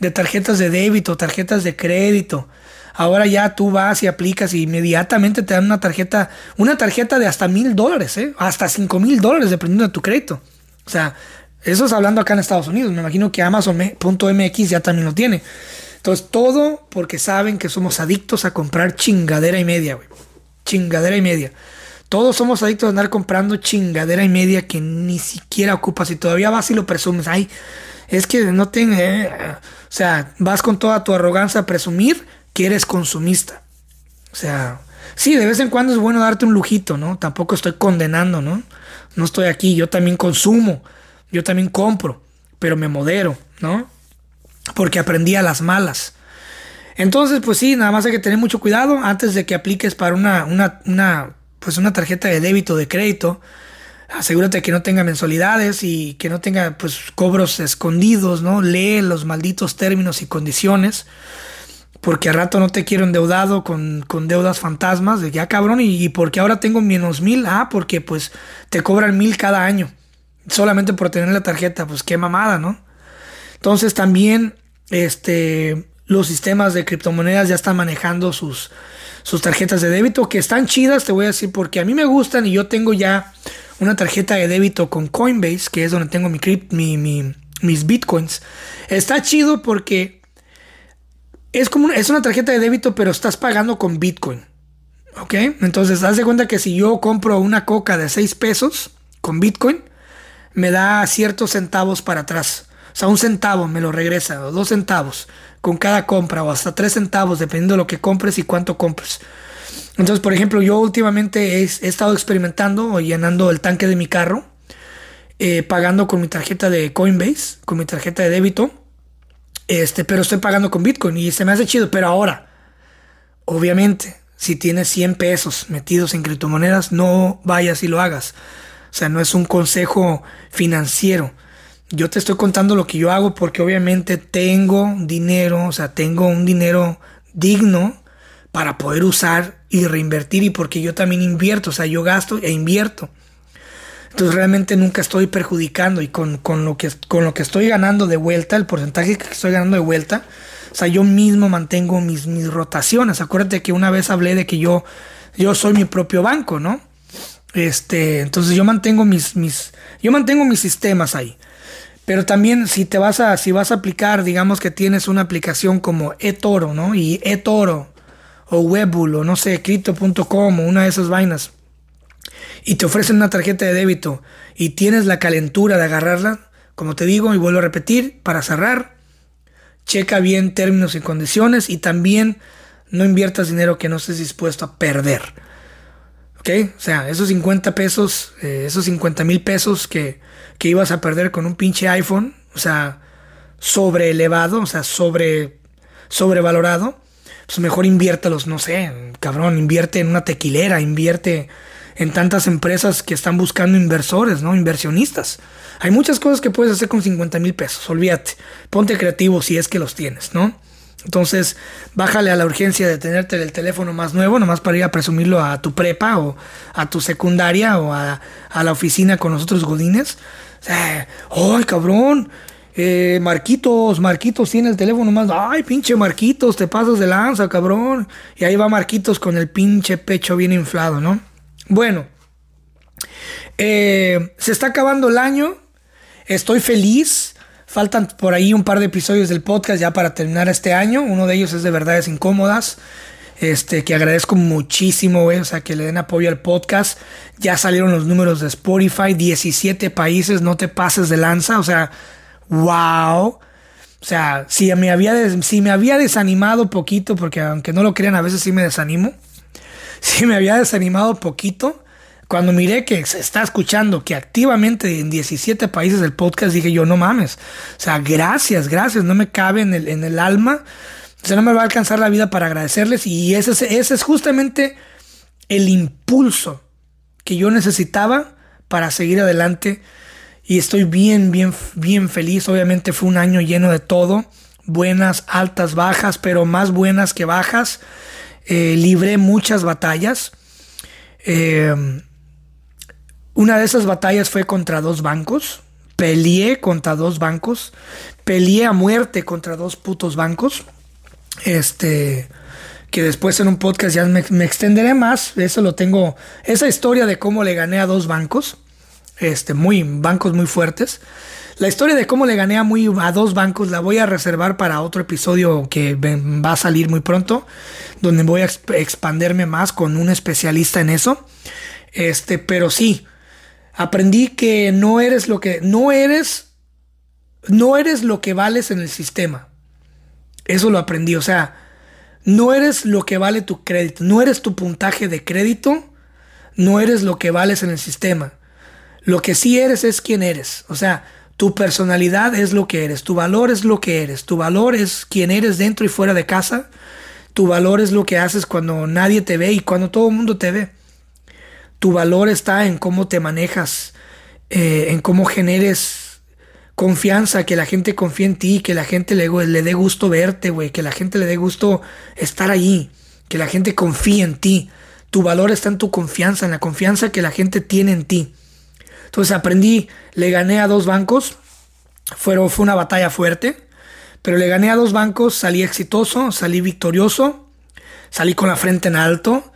de tarjetas de débito, tarjetas de crédito. Ahora ya tú vas y aplicas y inmediatamente te dan una tarjeta, una tarjeta de hasta mil dólares, ¿eh? hasta cinco mil dólares dependiendo de tu crédito. O sea, eso es hablando acá en Estados Unidos. Me imagino que Amazon.mx ya también lo tiene. Entonces, todo porque saben que somos adictos a comprar chingadera y media, güey. Chingadera y media. Todos somos adictos a andar comprando chingadera y media que ni siquiera ocupas y todavía vas y lo presumes. Ay, es que no tengo... Eh, o sea, vas con toda tu arrogancia a presumir que eres consumista. O sea, sí, de vez en cuando es bueno darte un lujito, ¿no? Tampoco estoy condenando, ¿no? No estoy aquí, yo también consumo, yo también compro, pero me modero, ¿no? Porque aprendí a las malas. Entonces, pues sí, nada más hay que tener mucho cuidado antes de que apliques para una, una, una pues una tarjeta de débito de crédito. Asegúrate que no tenga mensualidades y que no tenga pues cobros escondidos, ¿no? Lee los malditos términos y condiciones. Porque a rato no te quiero endeudado con, con deudas fantasmas. De ya cabrón, y, y porque ahora tengo menos mil. Ah, porque pues te cobran mil cada año. Solamente por tener la tarjeta. Pues qué mamada, ¿no? Entonces también este, los sistemas de criptomonedas ya están manejando sus, sus tarjetas de débito que están chidas, te voy a decir, porque a mí me gustan y yo tengo ya una tarjeta de débito con Coinbase, que es donde tengo mi, mi, mis bitcoins. Está chido porque es como una, es una tarjeta de débito, pero estás pagando con bitcoin. ¿Ok? Entonces, haz de cuenta que si yo compro una coca de 6 pesos con bitcoin, me da ciertos centavos para atrás. O sea, un centavo me lo regresa, o dos centavos con cada compra, o hasta tres centavos, dependiendo de lo que compres y cuánto compres. Entonces, por ejemplo, yo últimamente he, estado experimentando o llenando el tanque de mi carro, eh, pagando con mi tarjeta de Coinbase, con mi tarjeta de débito, este, pero estoy pagando con Bitcoin y se me hace chido. Pero ahora, obviamente, si tienes 100 pesos metidos en criptomonedas, no vayas y lo hagas. O sea, no es un consejo financiero yo te estoy contando lo que yo hago porque obviamente tengo dinero, o sea, tengo un dinero digno para poder usar y reinvertir y porque yo también invierto, o sea, yo gasto e invierto. Entonces realmente nunca estoy perjudicando y con, lo, que, con lo que estoy ganando de vuelta, el porcentaje que estoy ganando de vuelta, o sea, yo mismo mantengo mis, mis rotaciones. Acuérdate que una vez hablé de que yo, yo soy mi propio banco, ¿no? Este, entonces yo mantengo mis, mis, yo mantengo mis sistemas ahí. Pero también si te vas a, si vas a aplicar, digamos que tienes una aplicación como eToro, ¿no? Y eToro o Webbull o no sé, Crypto.com o una de esas vainas. Y te ofrecen una tarjeta de débito y tienes la calentura de agarrarla, como te digo y vuelvo a repetir, para cerrar, checa bien términos y condiciones y también no inviertas dinero que no estés dispuesto a perder. ¿Ok? O sea, esos 50 pesos, eh, esos 50 mil pesos que, que ibas a perder con un pinche iPhone, o sea, sobre elevado, o sea, sobre sobrevalorado, pues mejor inviértelos, no sé, cabrón, invierte en una tequilera, invierte en tantas empresas que están buscando inversores, ¿no? Inversionistas. Hay muchas cosas que puedes hacer con 50 mil pesos, olvídate. Ponte creativo si es que los tienes, ¿no? Entonces, bájale a la urgencia de tenerte el teléfono más nuevo, nomás para ir a presumirlo a tu prepa o a tu secundaria o a, la oficina con los otros godines. ¡Ay, cabrón! Eh, Marquitos, Marquitos tiene el teléfono más. ¡Ay, pinche Marquitos! Te pasas de lanza, cabrón. Y ahí va Marquitos con el pinche pecho bien inflado, ¿no? Bueno, eh, se está acabando el año. Estoy feliz. Faltan por ahí un par de episodios del podcast ya para terminar este año. Uno de ellos es de verdades incómodas. Este, que agradezco muchísimo, güey. O sea, que le den apoyo al podcast. Ya salieron los números de Spotify. 17 países, no te pases de lanza. O sea, wow. O sea, si me había, si me había desanimado poquito, porque aunque no lo crean, a veces sí me desanimo. Si me había desanimado poquito cuando miré que se está escuchando que activamente en 17 países el podcast, dije yo, no mames. O sea, gracias, gracias. No me cabe en el, en el alma. O sea, no me va a alcanzar la vida para agradecerles. Y ese, es justamente el impulso que yo necesitaba para seguir adelante. Y estoy bien, bien, bien feliz. Obviamente fue un año lleno de todo. Buenas, altas, bajas, pero más buenas que bajas. Eh, libré muchas batallas. Eh, una de esas batallas fue contra dos bancos. Peleé contra dos bancos. Peleé a muerte contra dos putos bancos. Este. Que después en un podcast ya me, extenderé más. Eso lo tengo. Esa historia de cómo le gané a dos bancos. Este, muy, bancos muy fuertes. La historia de cómo le gané a, muy, a dos bancos la voy a reservar para otro episodio que va a salir muy pronto, donde voy a expanderme más con un especialista en eso. Este, pero sí, aprendí que no eres lo que no eres no eres lo que vales en el sistema. Eso lo aprendí, o sea, no eres lo que vale tu crédito, no eres tu puntaje de crédito, no eres lo que vales en el sistema. Lo que sí eres es quien eres, o sea, tu personalidad es lo que eres, tu valor es lo que eres, tu valor es quien eres dentro y fuera de casa, tu valor es lo que haces cuando nadie te ve y cuando todo el mundo te ve. Tu valor está en cómo te manejas, eh, en cómo generes confianza, que la gente confíe en ti, que la gente le, dé gusto verte, güey, que la gente le dé gusto estar allí, que la gente confíe en ti. Tu valor está en tu confianza, en la confianza que la gente tiene en ti. Entonces aprendí, le gané a dos bancos, fue una batalla fuerte, pero le gané a dos bancos, salí exitoso, salí victorioso, salí con la frente en alto,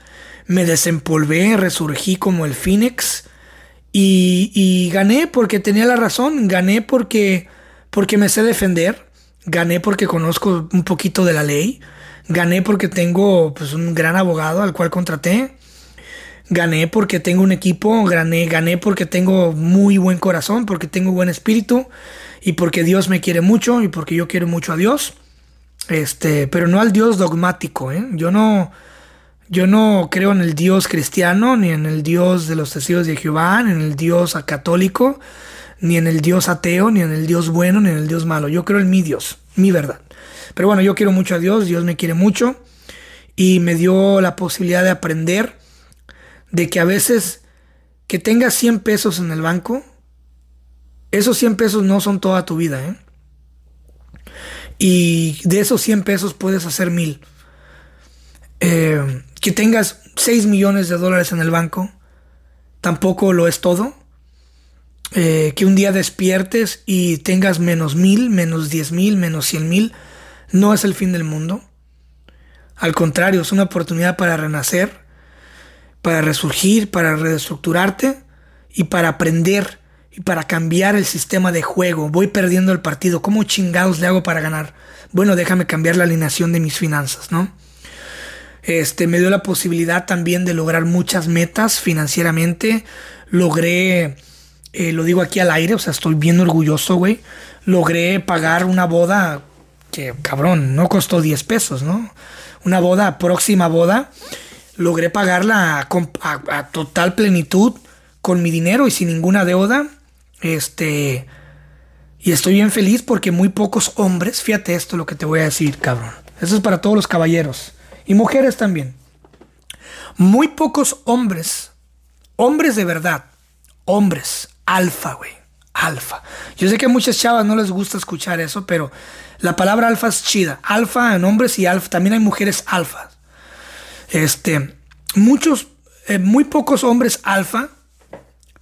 me desempolvé, resurgí como el Phoenix y, gané porque tenía la razón, gané porque, porque me sé defender, gané porque conozco un poquito de la ley, gané porque tengo pues, un gran abogado al cual contraté, gané porque tengo un equipo, gané, gané porque tengo muy buen corazón, porque tengo buen espíritu y porque Dios me quiere mucho y porque yo quiero mucho a Dios. Este, pero no al Dios dogmático, ¿eh? Yo no, yo no creo en el Dios cristiano, ni en el Dios de los testigos de Jehová, ni en el Dios católico, ni en el Dios ateo, ni en el Dios bueno, ni en el Dios malo. Yo creo en mi Dios, mi verdad. Pero bueno, yo quiero mucho a Dios, Dios me quiere mucho y me dio la posibilidad de aprender de que a veces que tengas 100 pesos en el banco, esos 100 pesos no son toda tu vida, ¿eh? Y de esos 100 pesos puedes hacer mil. Eh, que tengas 6 millones de dólares en el banco tampoco lo es todo. Eh, que un día despiertes y tengas menos mil, menos diez mil, menos cien mil, no es el fin del mundo. Al contrario, es una oportunidad para renacer, para resurgir, para reestructurarte y para aprender y para cambiar el sistema de juego. Voy perdiendo el partido. ¿Cómo chingados le hago para ganar? Bueno, déjame cambiar la alineación de mis finanzas, ¿no? Este, me dio la posibilidad también de lograr muchas metas financieramente. Logré, eh, lo digo aquí al aire, o sea, estoy bien orgulloso, güey. Logré pagar una boda que, cabrón, no costó 10 pesos, ¿no? Una boda, próxima boda, logré pagarla a, a total plenitud con mi dinero y sin ninguna deuda. Este, y estoy bien feliz porque muy pocos hombres, fíjate esto lo que te voy a decir, cabrón. Eso es para todos los caballeros Y mujeres también. Muy pocos hombres, hombres de verdad, hombres, alfa, güey, alfa. Yo sé que a muchas chavas no les gusta escuchar eso, pero la palabra alfa es chida. Alfa en hombres y alfa, también hay mujeres alfas. Este, muchos, eh, muy pocos hombres alfa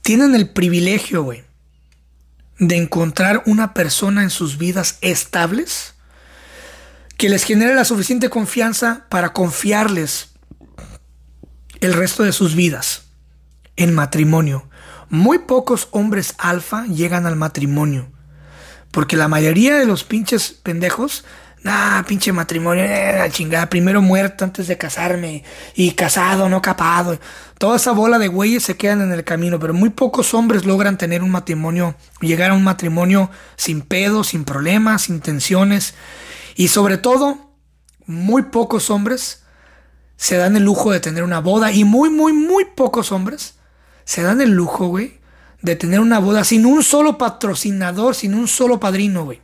tienen el privilegio, güey, de encontrar una persona en sus vidas estables que les genere la suficiente confianza para confiarles el resto de sus vidas en matrimonio. Muy pocos hombres alfa llegan al matrimonio. Porque la mayoría de los pinches pendejos, nah, pinche matrimonio, eh, chingada, primero muerto antes de casarme, y casado, no capado. Toda esa bola de güeyes se quedan en el camino, pero muy pocos hombres logran tener un matrimonio, llegar a un matrimonio sin pedos, sin problemas, sin tensiones. Y sobre todo, muy pocos hombres se dan el lujo de tener una boda y muy, muy, muy pocos hombres se dan el lujo, güey, de tener una boda sin un solo patrocinador, sin un solo padrino, güey.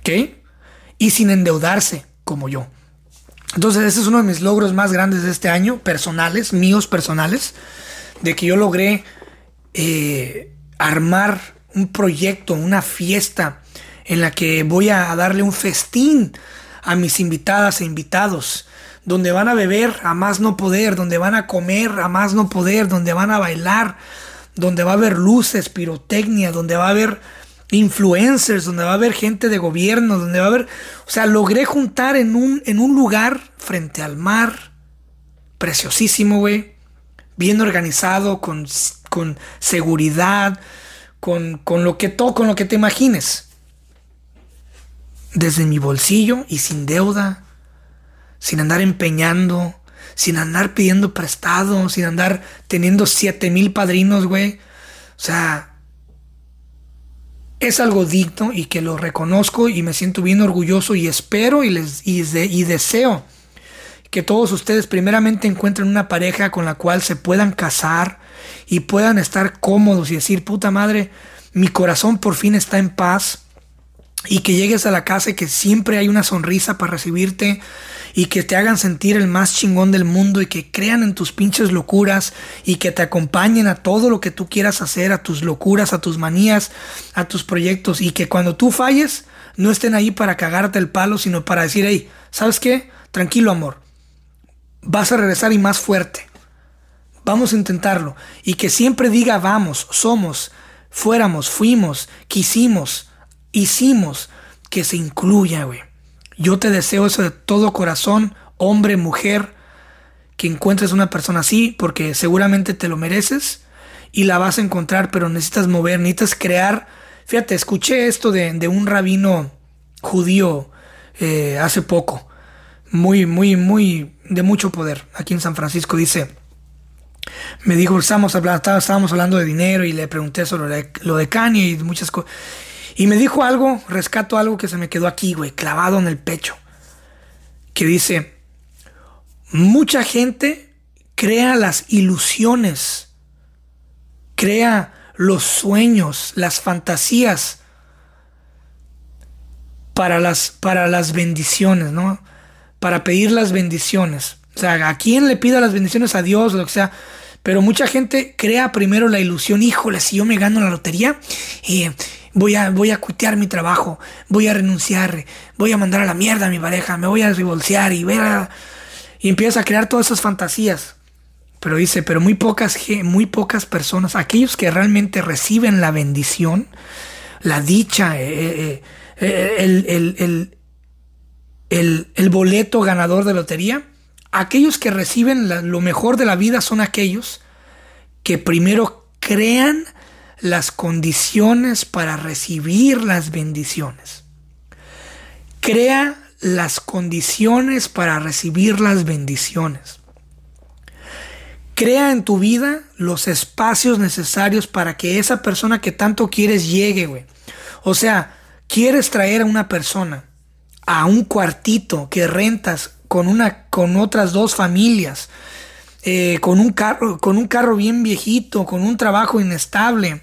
¿Ok? Y sin endeudarse, como yo. Entonces, ese es uno de mis logros más grandes de este año, personales, míos personales, de que yo logré eh, armar un proyecto, una fiesta en la que voy a darle un festín a mis invitadas e invitados donde van a beber a más no poder, donde van a comer a más no poder, donde van a bailar, donde va a haber luces, pirotecnia, donde va a haber influencers, donde va a haber gente de gobierno, donde va a haber... O sea, logré juntar en un, en un lugar frente al mar, preciosísimo, güey, bien organizado, con, con seguridad, con, con, lo que todo, con lo que te imagines. Desde mi bolsillo y sin deuda, sin andar empeñando, sin andar pidiendo prestado, sin andar teniendo siete mil padrinos, güey. O sea, es algo digno y que lo reconozco y me siento bien orgulloso y espero y, les, y, y deseo que todos ustedes primeramente encuentren una pareja con la cual se puedan casar y puedan estar cómodos y decir, puta madre, mi corazón por fin está en paz y que llegues a la casa y que siempre hay una sonrisa para recibirte y que te hagan sentir el más chingón del mundo y que crean en tus pinches locuras y que te acompañen a todo lo que tú quieras hacer, a tus locuras, a tus manías, a tus proyectos y que cuando tú falles no estén ahí para cagarte el palo, sino para decir, hey, ¿sabes qué? Tranquilo amor, vas a regresar y más fuerte. Vamos a intentarlo. Y que siempre diga vamos, somos, fuéramos, fuimos, quisimos, hicimos, que se incluya, güey. Yo te deseo eso de todo corazón, hombre, mujer, que encuentres una persona así, porque seguramente te lo mereces y la vas a encontrar, pero necesitas mover, necesitas crear. Fíjate, escuché esto de, un rabino judío eh, hace poco, muy, muy, muy, de mucho poder, aquí en San Francisco, dice, me dijo, estábamos hablando, hablando de dinero y le pregunté sobre lo de Kanye y muchas cosas. Y me dijo algo, rescato algo que se me quedó aquí, güey, clavado en el pecho. Que dice, mucha gente crea las ilusiones, crea los sueños, las fantasías para las, para las bendiciones, ¿no? Para pedir las bendiciones. O sea, ¿a quién le pida las bendiciones? A Dios, lo que sea. Pero mucha gente crea primero la ilusión, híjole, si yo me gano la lotería, eh, voy a, voy a cuitear mi trabajo, voy a renunciar, voy a mandar a la mierda a mi pareja, me voy a divorciar y ver y empieza a crear todas esas fantasías. Pero dice, pero muy pocas, muy pocas personas, aquellos que realmente reciben la bendición, la dicha, eh, eh, eh, el, el, el, boleto ganador de lotería, aquellos que reciben lo mejor de la vida son aquellos que primero crean las condiciones para recibir las bendiciones. Crea las condiciones para recibir las bendiciones. Crea en tu vida los espacios necesarios para que esa persona que tanto quieres llegue, güey. O sea, quieres traer a una persona a un cuartito que rentas con una con otras dos familias, eh, con un carro, con un carro bien viejito, con un trabajo inestable,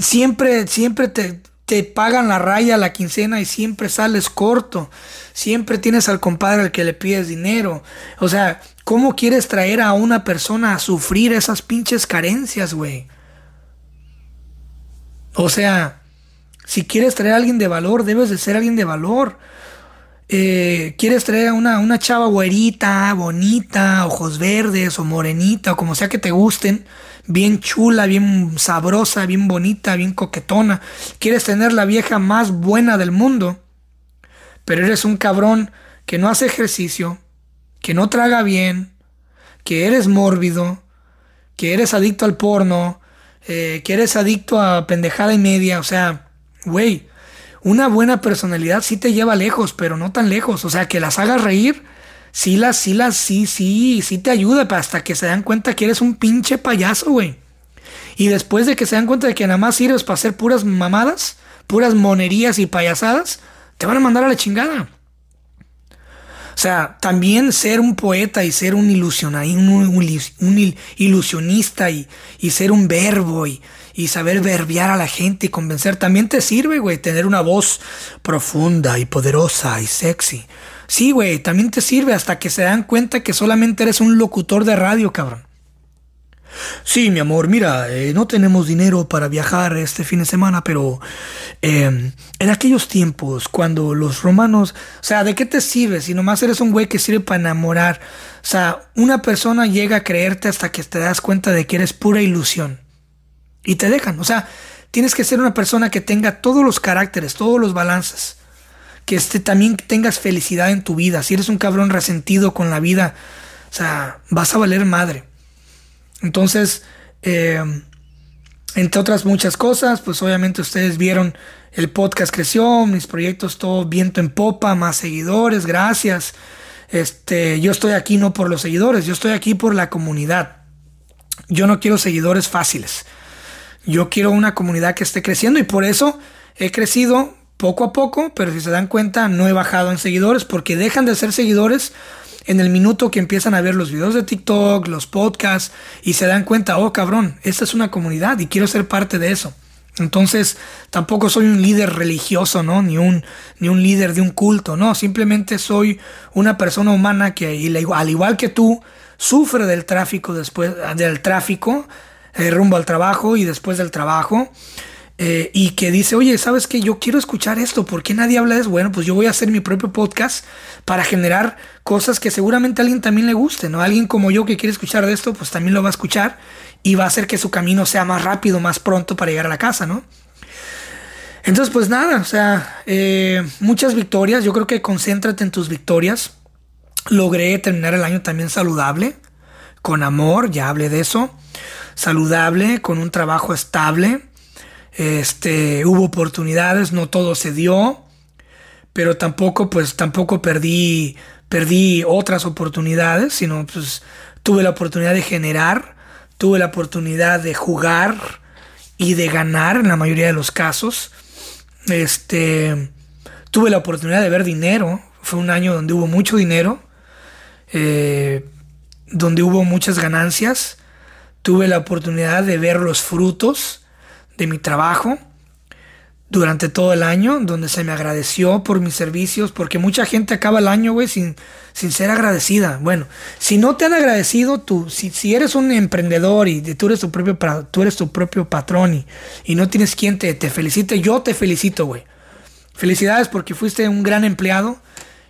siempre, siempre te, te pagan la raya la quincena y siempre sales corto. Siempre tienes al compadre al que le pides dinero. O sea, ¿cómo quieres traer a una persona a sufrir esas pinches carencias, güey? O sea, si quieres traer a alguien de valor, debes de ser alguien de valor. Eh, quieres traer a una, una chava güerita, bonita, ojos verdes o morenita o como sea que te gusten, bien chula, bien sabrosa, bien bonita, bien coquetona. Quieres tener la vieja más buena del mundo, pero eres un cabrón que no hace ejercicio, que no traga bien, que eres mórbido, que eres adicto al porno, eh, que eres adicto a pendejada y media, o sea, güey, una buena personalidad sí te lleva lejos, pero no tan lejos, o sea, que las hagas reír, sí las, sí las, sí, sí, sí te ayuda hasta que se dan cuenta que eres un pinche payaso, güey. Y después de que se dan cuenta de que nada más sirves para hacer puras mamadas, puras monerías y payasadas, te van a mandar a la chingada. Sea, también ser un poeta y ser un, un, ilusionista y, ser un verbo y, y, saber verbiar a la gente y convencer, también te sirve, güey, tener una voz profunda y poderosa y sexy. Sí, güey, también te sirve hasta que se dan cuenta que solamente eres un locutor de radio, cabrón. Sí, mi amor, mira, eh, no tenemos dinero para viajar este fin de semana, pero em, en aquellos tiempos, cuando los romanos, o sea, ¿de qué te sirve si nomás eres un güey que sirve para enamorar? O sea, una persona llega a creerte hasta que te das cuenta de que eres pura ilusión. Y te dejan, o sea, tienes que ser una persona que tenga todos los caracteres, todos los balances. Que este, también tengas felicidad en tu vida. Si eres un cabrón resentido con la vida, o sea, vas a valer madre. Entonces, eh, entre otras muchas cosas, pues obviamente ustedes vieron el podcast creció, mis proyectos todo viento en popa, más seguidores, gracias. Este, yo estoy aquí no por los seguidores, yo estoy aquí por la comunidad. Yo no quiero seguidores fáciles. Yo quiero una comunidad que esté creciendo y por eso he crecido poco a poco, pero si se dan cuenta no he bajado en seguidores porque dejan de ser seguidores en el minuto que empiezan a ver los videos de TikTok, los podcasts y se dan cuenta, oh cabrón, esta es una comunidad y quiero ser parte de eso. Entonces, tampoco soy un líder religioso, ¿no? Ni un, ni un líder de un culto, no. Simplemente soy una persona humana que, al igual que tú, sufre del tráfico después, del tráfico, eh, rumbo al trabajo y después del trabajo. Eh, y que dice, oye, ¿sabes qué? Yo quiero escuchar esto, ¿por qué nadie habla de eso? Bueno, pues yo voy a hacer mi propio podcast para generar cosas que seguramente a alguien también le guste, ¿no? Alguien como yo que quiere escuchar de esto, pues también lo va a escuchar y va a hacer que su camino sea más rápido, más pronto para llegar a la casa, ¿no? Entonces, pues nada, o sea, eh, muchas victorias, yo creo que concéntrate en tus victorias. Logré terminar el año también saludable, con amor, ya hablé de eso, saludable, con un trabajo estable este, hubo oportunidades, no todo se dio, pero tampoco, pues, tampoco perdí, perdí otras oportunidades, sino, pues, tuve la oportunidad de generar, tuve la oportunidad de jugar y de ganar en la mayoría de los casos. Este, tuve la oportunidad de ver dinero, fue un año donde hubo mucho dinero, eh, donde hubo muchas ganancias, tuve la oportunidad de ver los frutos de mi trabajo durante todo el año, donde se me agradeció por mis servicios, porque mucha gente acaba el año, güey, sin, sin ser agradecida. Bueno, si no te han agradecido, tú, si, si eres un emprendedor y tú eres tu propio, tú eres tu propio patrón y, y no tienes quien te, te felicite, yo te felicito, güey. Felicidades porque fuiste un gran empleado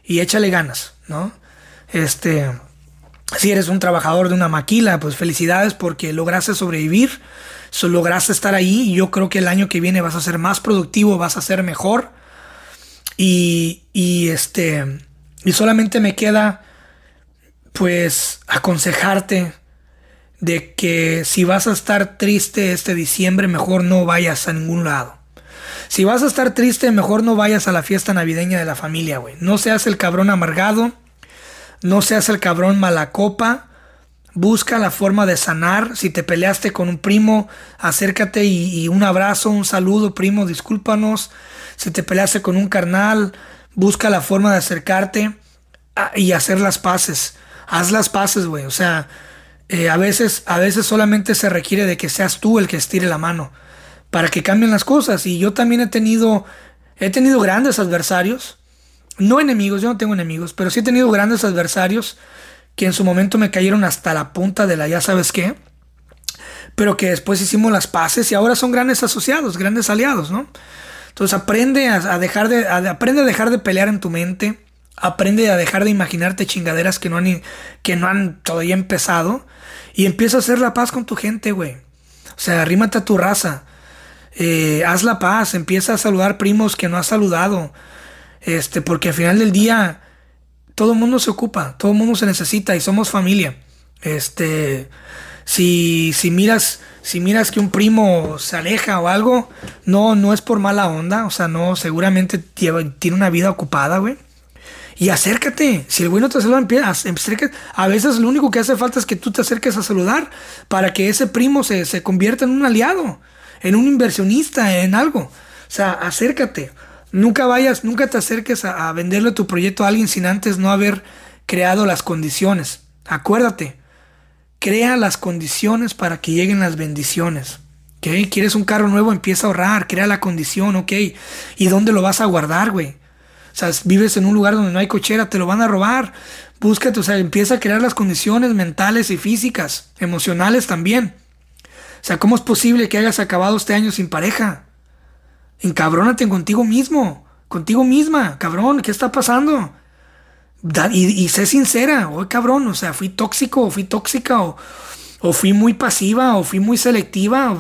y échale ganas, ¿no? Este, si eres un trabajador de una maquila, pues felicidades porque lograste sobrevivir so, lograste estar ahí y yo creo que el año que viene vas a ser más productivo, vas a ser mejor. Y, y este, y solamente me queda pues aconsejarte de que si vas a estar triste este diciembre, mejor no vayas a ningún lado. Si vas a estar triste, mejor no vayas a la fiesta navideña de la familia, güey. No seas el cabrón amargado, no seas el cabrón mala copa, Busca la forma de sanar. Si te peleaste con un primo, acércate y, un abrazo, un saludo, primo, discúlpanos. Si te peleaste con un carnal, busca la forma de acercarte y hacer las paces. Haz las paces, güey. O sea, eh, a, veces, a veces solamente se requiere de que seas tú el que estire la mano. para que cambien las cosas. Y yo también he tenido, he tenido grandes adversarios, no enemigos, yo no tengo enemigos, pero sí he tenido grandes adversarios que en su momento me cayeron hasta la punta de la ya sabes qué, pero que después hicimos las paces y ahora son grandes asociados, grandes aliados, ¿no? Entonces aprende a, dejar de, aprende a dejar de pelear en tu mente, aprende a dejar de imaginarte chingaderas que no han, que no han todavía empezado y empieza a hacer la paz con tu gente, güey. O sea, arrímate a tu raza. Eh, haz la paz, empieza a saludar primos que no has saludado. Este, porque al final del día todo el mundo se ocupa, todo el mundo se necesita y somos familia. Este, si, si miras, si miras que un primo se aleja o algo, no, no es por mala onda, o sea, no, seguramente tiene una vida ocupada, güey. Y acércate. Si el güey no te saluda, A veces lo único que hace falta es que tú te acerques a saludar para que ese primo se, se convierta en un aliado, en un inversionista, en algo. O sea, acércate. Nunca vayas, nunca te acerques a, venderle tu proyecto a alguien sin antes no haber creado las condiciones. Acuérdate, crea las condiciones para que lleguen las bendiciones. ¿Ok? ¿Quieres un carro nuevo? Empieza a ahorrar, crea la condición, ¿ok? ¿Y dónde lo vas a guardar, güey? O sea, vives en un lugar donde no hay cochera, te lo van a robar. Búscate, o sea, empieza a crear las condiciones mentales y físicas, emocionales también. O sea, ¿cómo es posible que hayas acabado este año sin pareja? Encabrónate contigo mismo, contigo misma, cabrón, ¿qué está pasando? y, sé sincera, oye cabrón, o sea, fui tóxico, o fui tóxica, o, fui muy pasiva, o fui muy selectiva,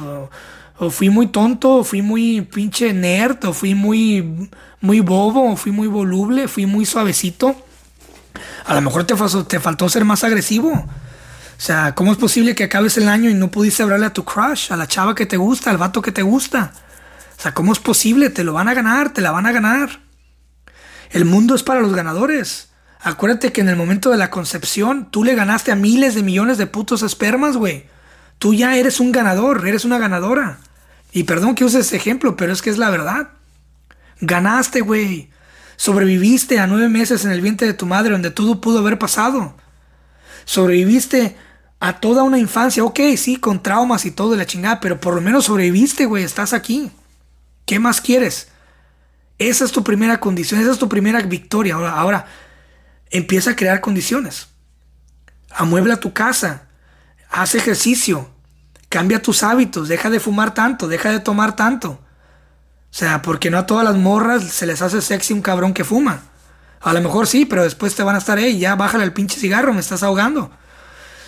o, fui muy tonto, o fui muy pinche nerd, o fui muy, muy bobo, o fui muy voluble, fui muy suavecito. A lo mejor te, te faltó ser más agresivo. O sea, ¿cómo es posible que acabes el año y no pudiste hablarle a tu crush, a la chava que te gusta, al vato que te gusta? O sea, ¿cómo es posible? Te lo van a ganar, te la van a ganar. El mundo es para los ganadores. Acuérdate que en el momento de la concepción tú le ganaste a miles de millones de putos espermas, güey. Tú ya eres un ganador, eres una ganadora. Y perdón que use ese ejemplo, pero es que es la verdad. Ganaste, güey. Sobreviviste a nueve meses en el vientre de tu madre donde todo pudo haber pasado. Sobreviviste a toda una infancia, ok, sí, con traumas y todo de la chingada, pero por lo menos sobreviviste, güey, estás aquí. ¿Qué más quieres? Esa es tu primera condición, esa es tu primera victoria. Ahora, ahora empieza a crear condiciones. Amuebla tu casa, haz ejercicio, cambia tus hábitos, deja de fumar tanto, deja de tomar tanto. O sea, porque no a todas las morras se les hace sexy un cabrón que fuma. A lo mejor sí, pero después te van a estar, ahí, ya bájale el pinche cigarro, me estás ahogando.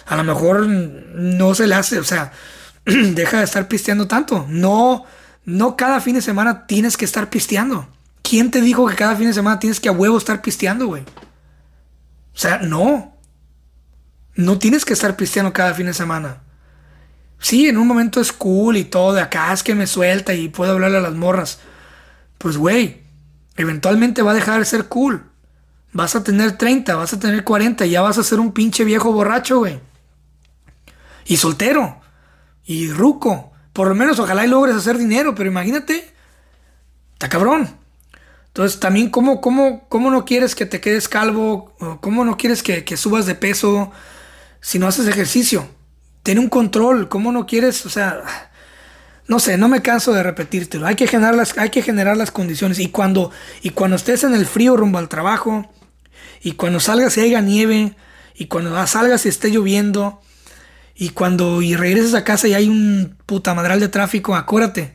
A lo mejor no se le hace, o sea, deja de estar pisteando tanto. No, no cada fin de semana tienes que estar pisteando. ¿Quién te dijo que cada fin de semana tienes que a huevo estar pisteando, güey? O sea, no. No tienes que estar pisteando cada fin de semana. Sí, en un momento es cool y todo, de acá es que me suelta y puedo hablarle a las morras. Pues, güey, eventualmente va a dejar de ser cool. Vas a tener 30, vas a tener 40 y ya vas a ser un pinche viejo borracho, güey. Y soltero. Y ruco. Por lo menos ojalá y logres hacer dinero, pero imagínate, está cabrón. Entonces también cómo, cómo, cómo no quieres que te quedes calvo, cómo no quieres que, subas de peso si no haces ejercicio. Ten un control, cómo no quieres, o sea, no sé, no me canso de repetírtelo. Hay que generar las, hay que generar las condiciones. Y cuando, y cuando estés en el frío rumbo al trabajo, y cuando salgas y haya nieve, y cuando salgas y esté lloviendo, y cuando y regreses a casa y hay un puta madral de tráfico, acuérdate,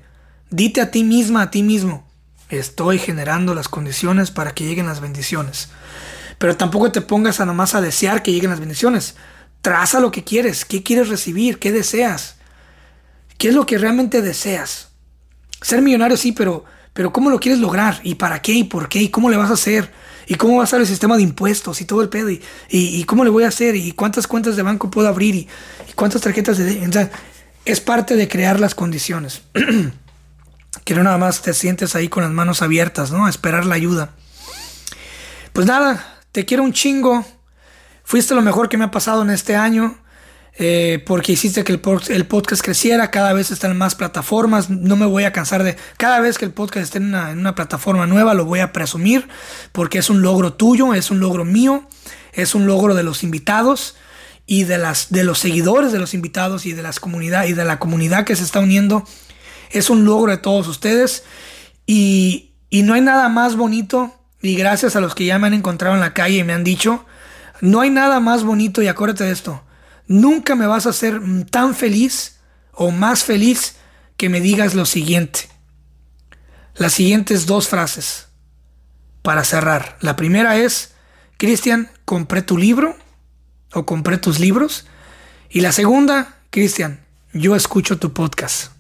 dite a ti misma, a ti mismo, estoy generando las condiciones para que lleguen las bendiciones. Pero tampoco te pongas a nomás a desear que lleguen las bendiciones. Traza lo que quieres, qué quieres recibir, qué deseas. ¿Qué es lo que realmente deseas? Ser millonario sí, pero, pero ¿cómo lo quieres lograr? ¿Y para qué? ¿Y por qué? ¿Y cómo le vas a hacer? ¿Y cómo va a ser el sistema de impuestos y todo el pedo? ¿Y, cómo le voy a hacer? ¿Y cuántas cuentas de banco puedo abrir? ¿Y, cuántas tarjetas de... es parte de crear las condiciones. que no nada más te sientes ahí con las manos abiertas, ¿no? A esperar la ayuda. Pues nada, te quiero un chingo. Fuiste lo mejor que me ha pasado en este año. Eh, porque hiciste que el, podcast creciera, cada vez están en más plataformas, no me voy a cansar de, cada vez que el podcast esté en una, en una, plataforma nueva lo voy a presumir, porque es un logro tuyo, es un logro mío, es un logro de los invitados y de, las, de los seguidores de los invitados y de, las comunidad, y de la comunidad que se está uniendo. Es un logro de todos ustedes y, y no hay nada más bonito y gracias a los que ya me han encontrado en la calle y me han dicho, no hay nada más bonito y acuérdate de esto, nunca me vas a hacer tan feliz o más feliz que me digas lo siguiente. Las siguientes dos frases para cerrar. La primera es, Cristian, compré tu libro o compré tus libros. Y la segunda, Cristian, yo escucho tu podcast.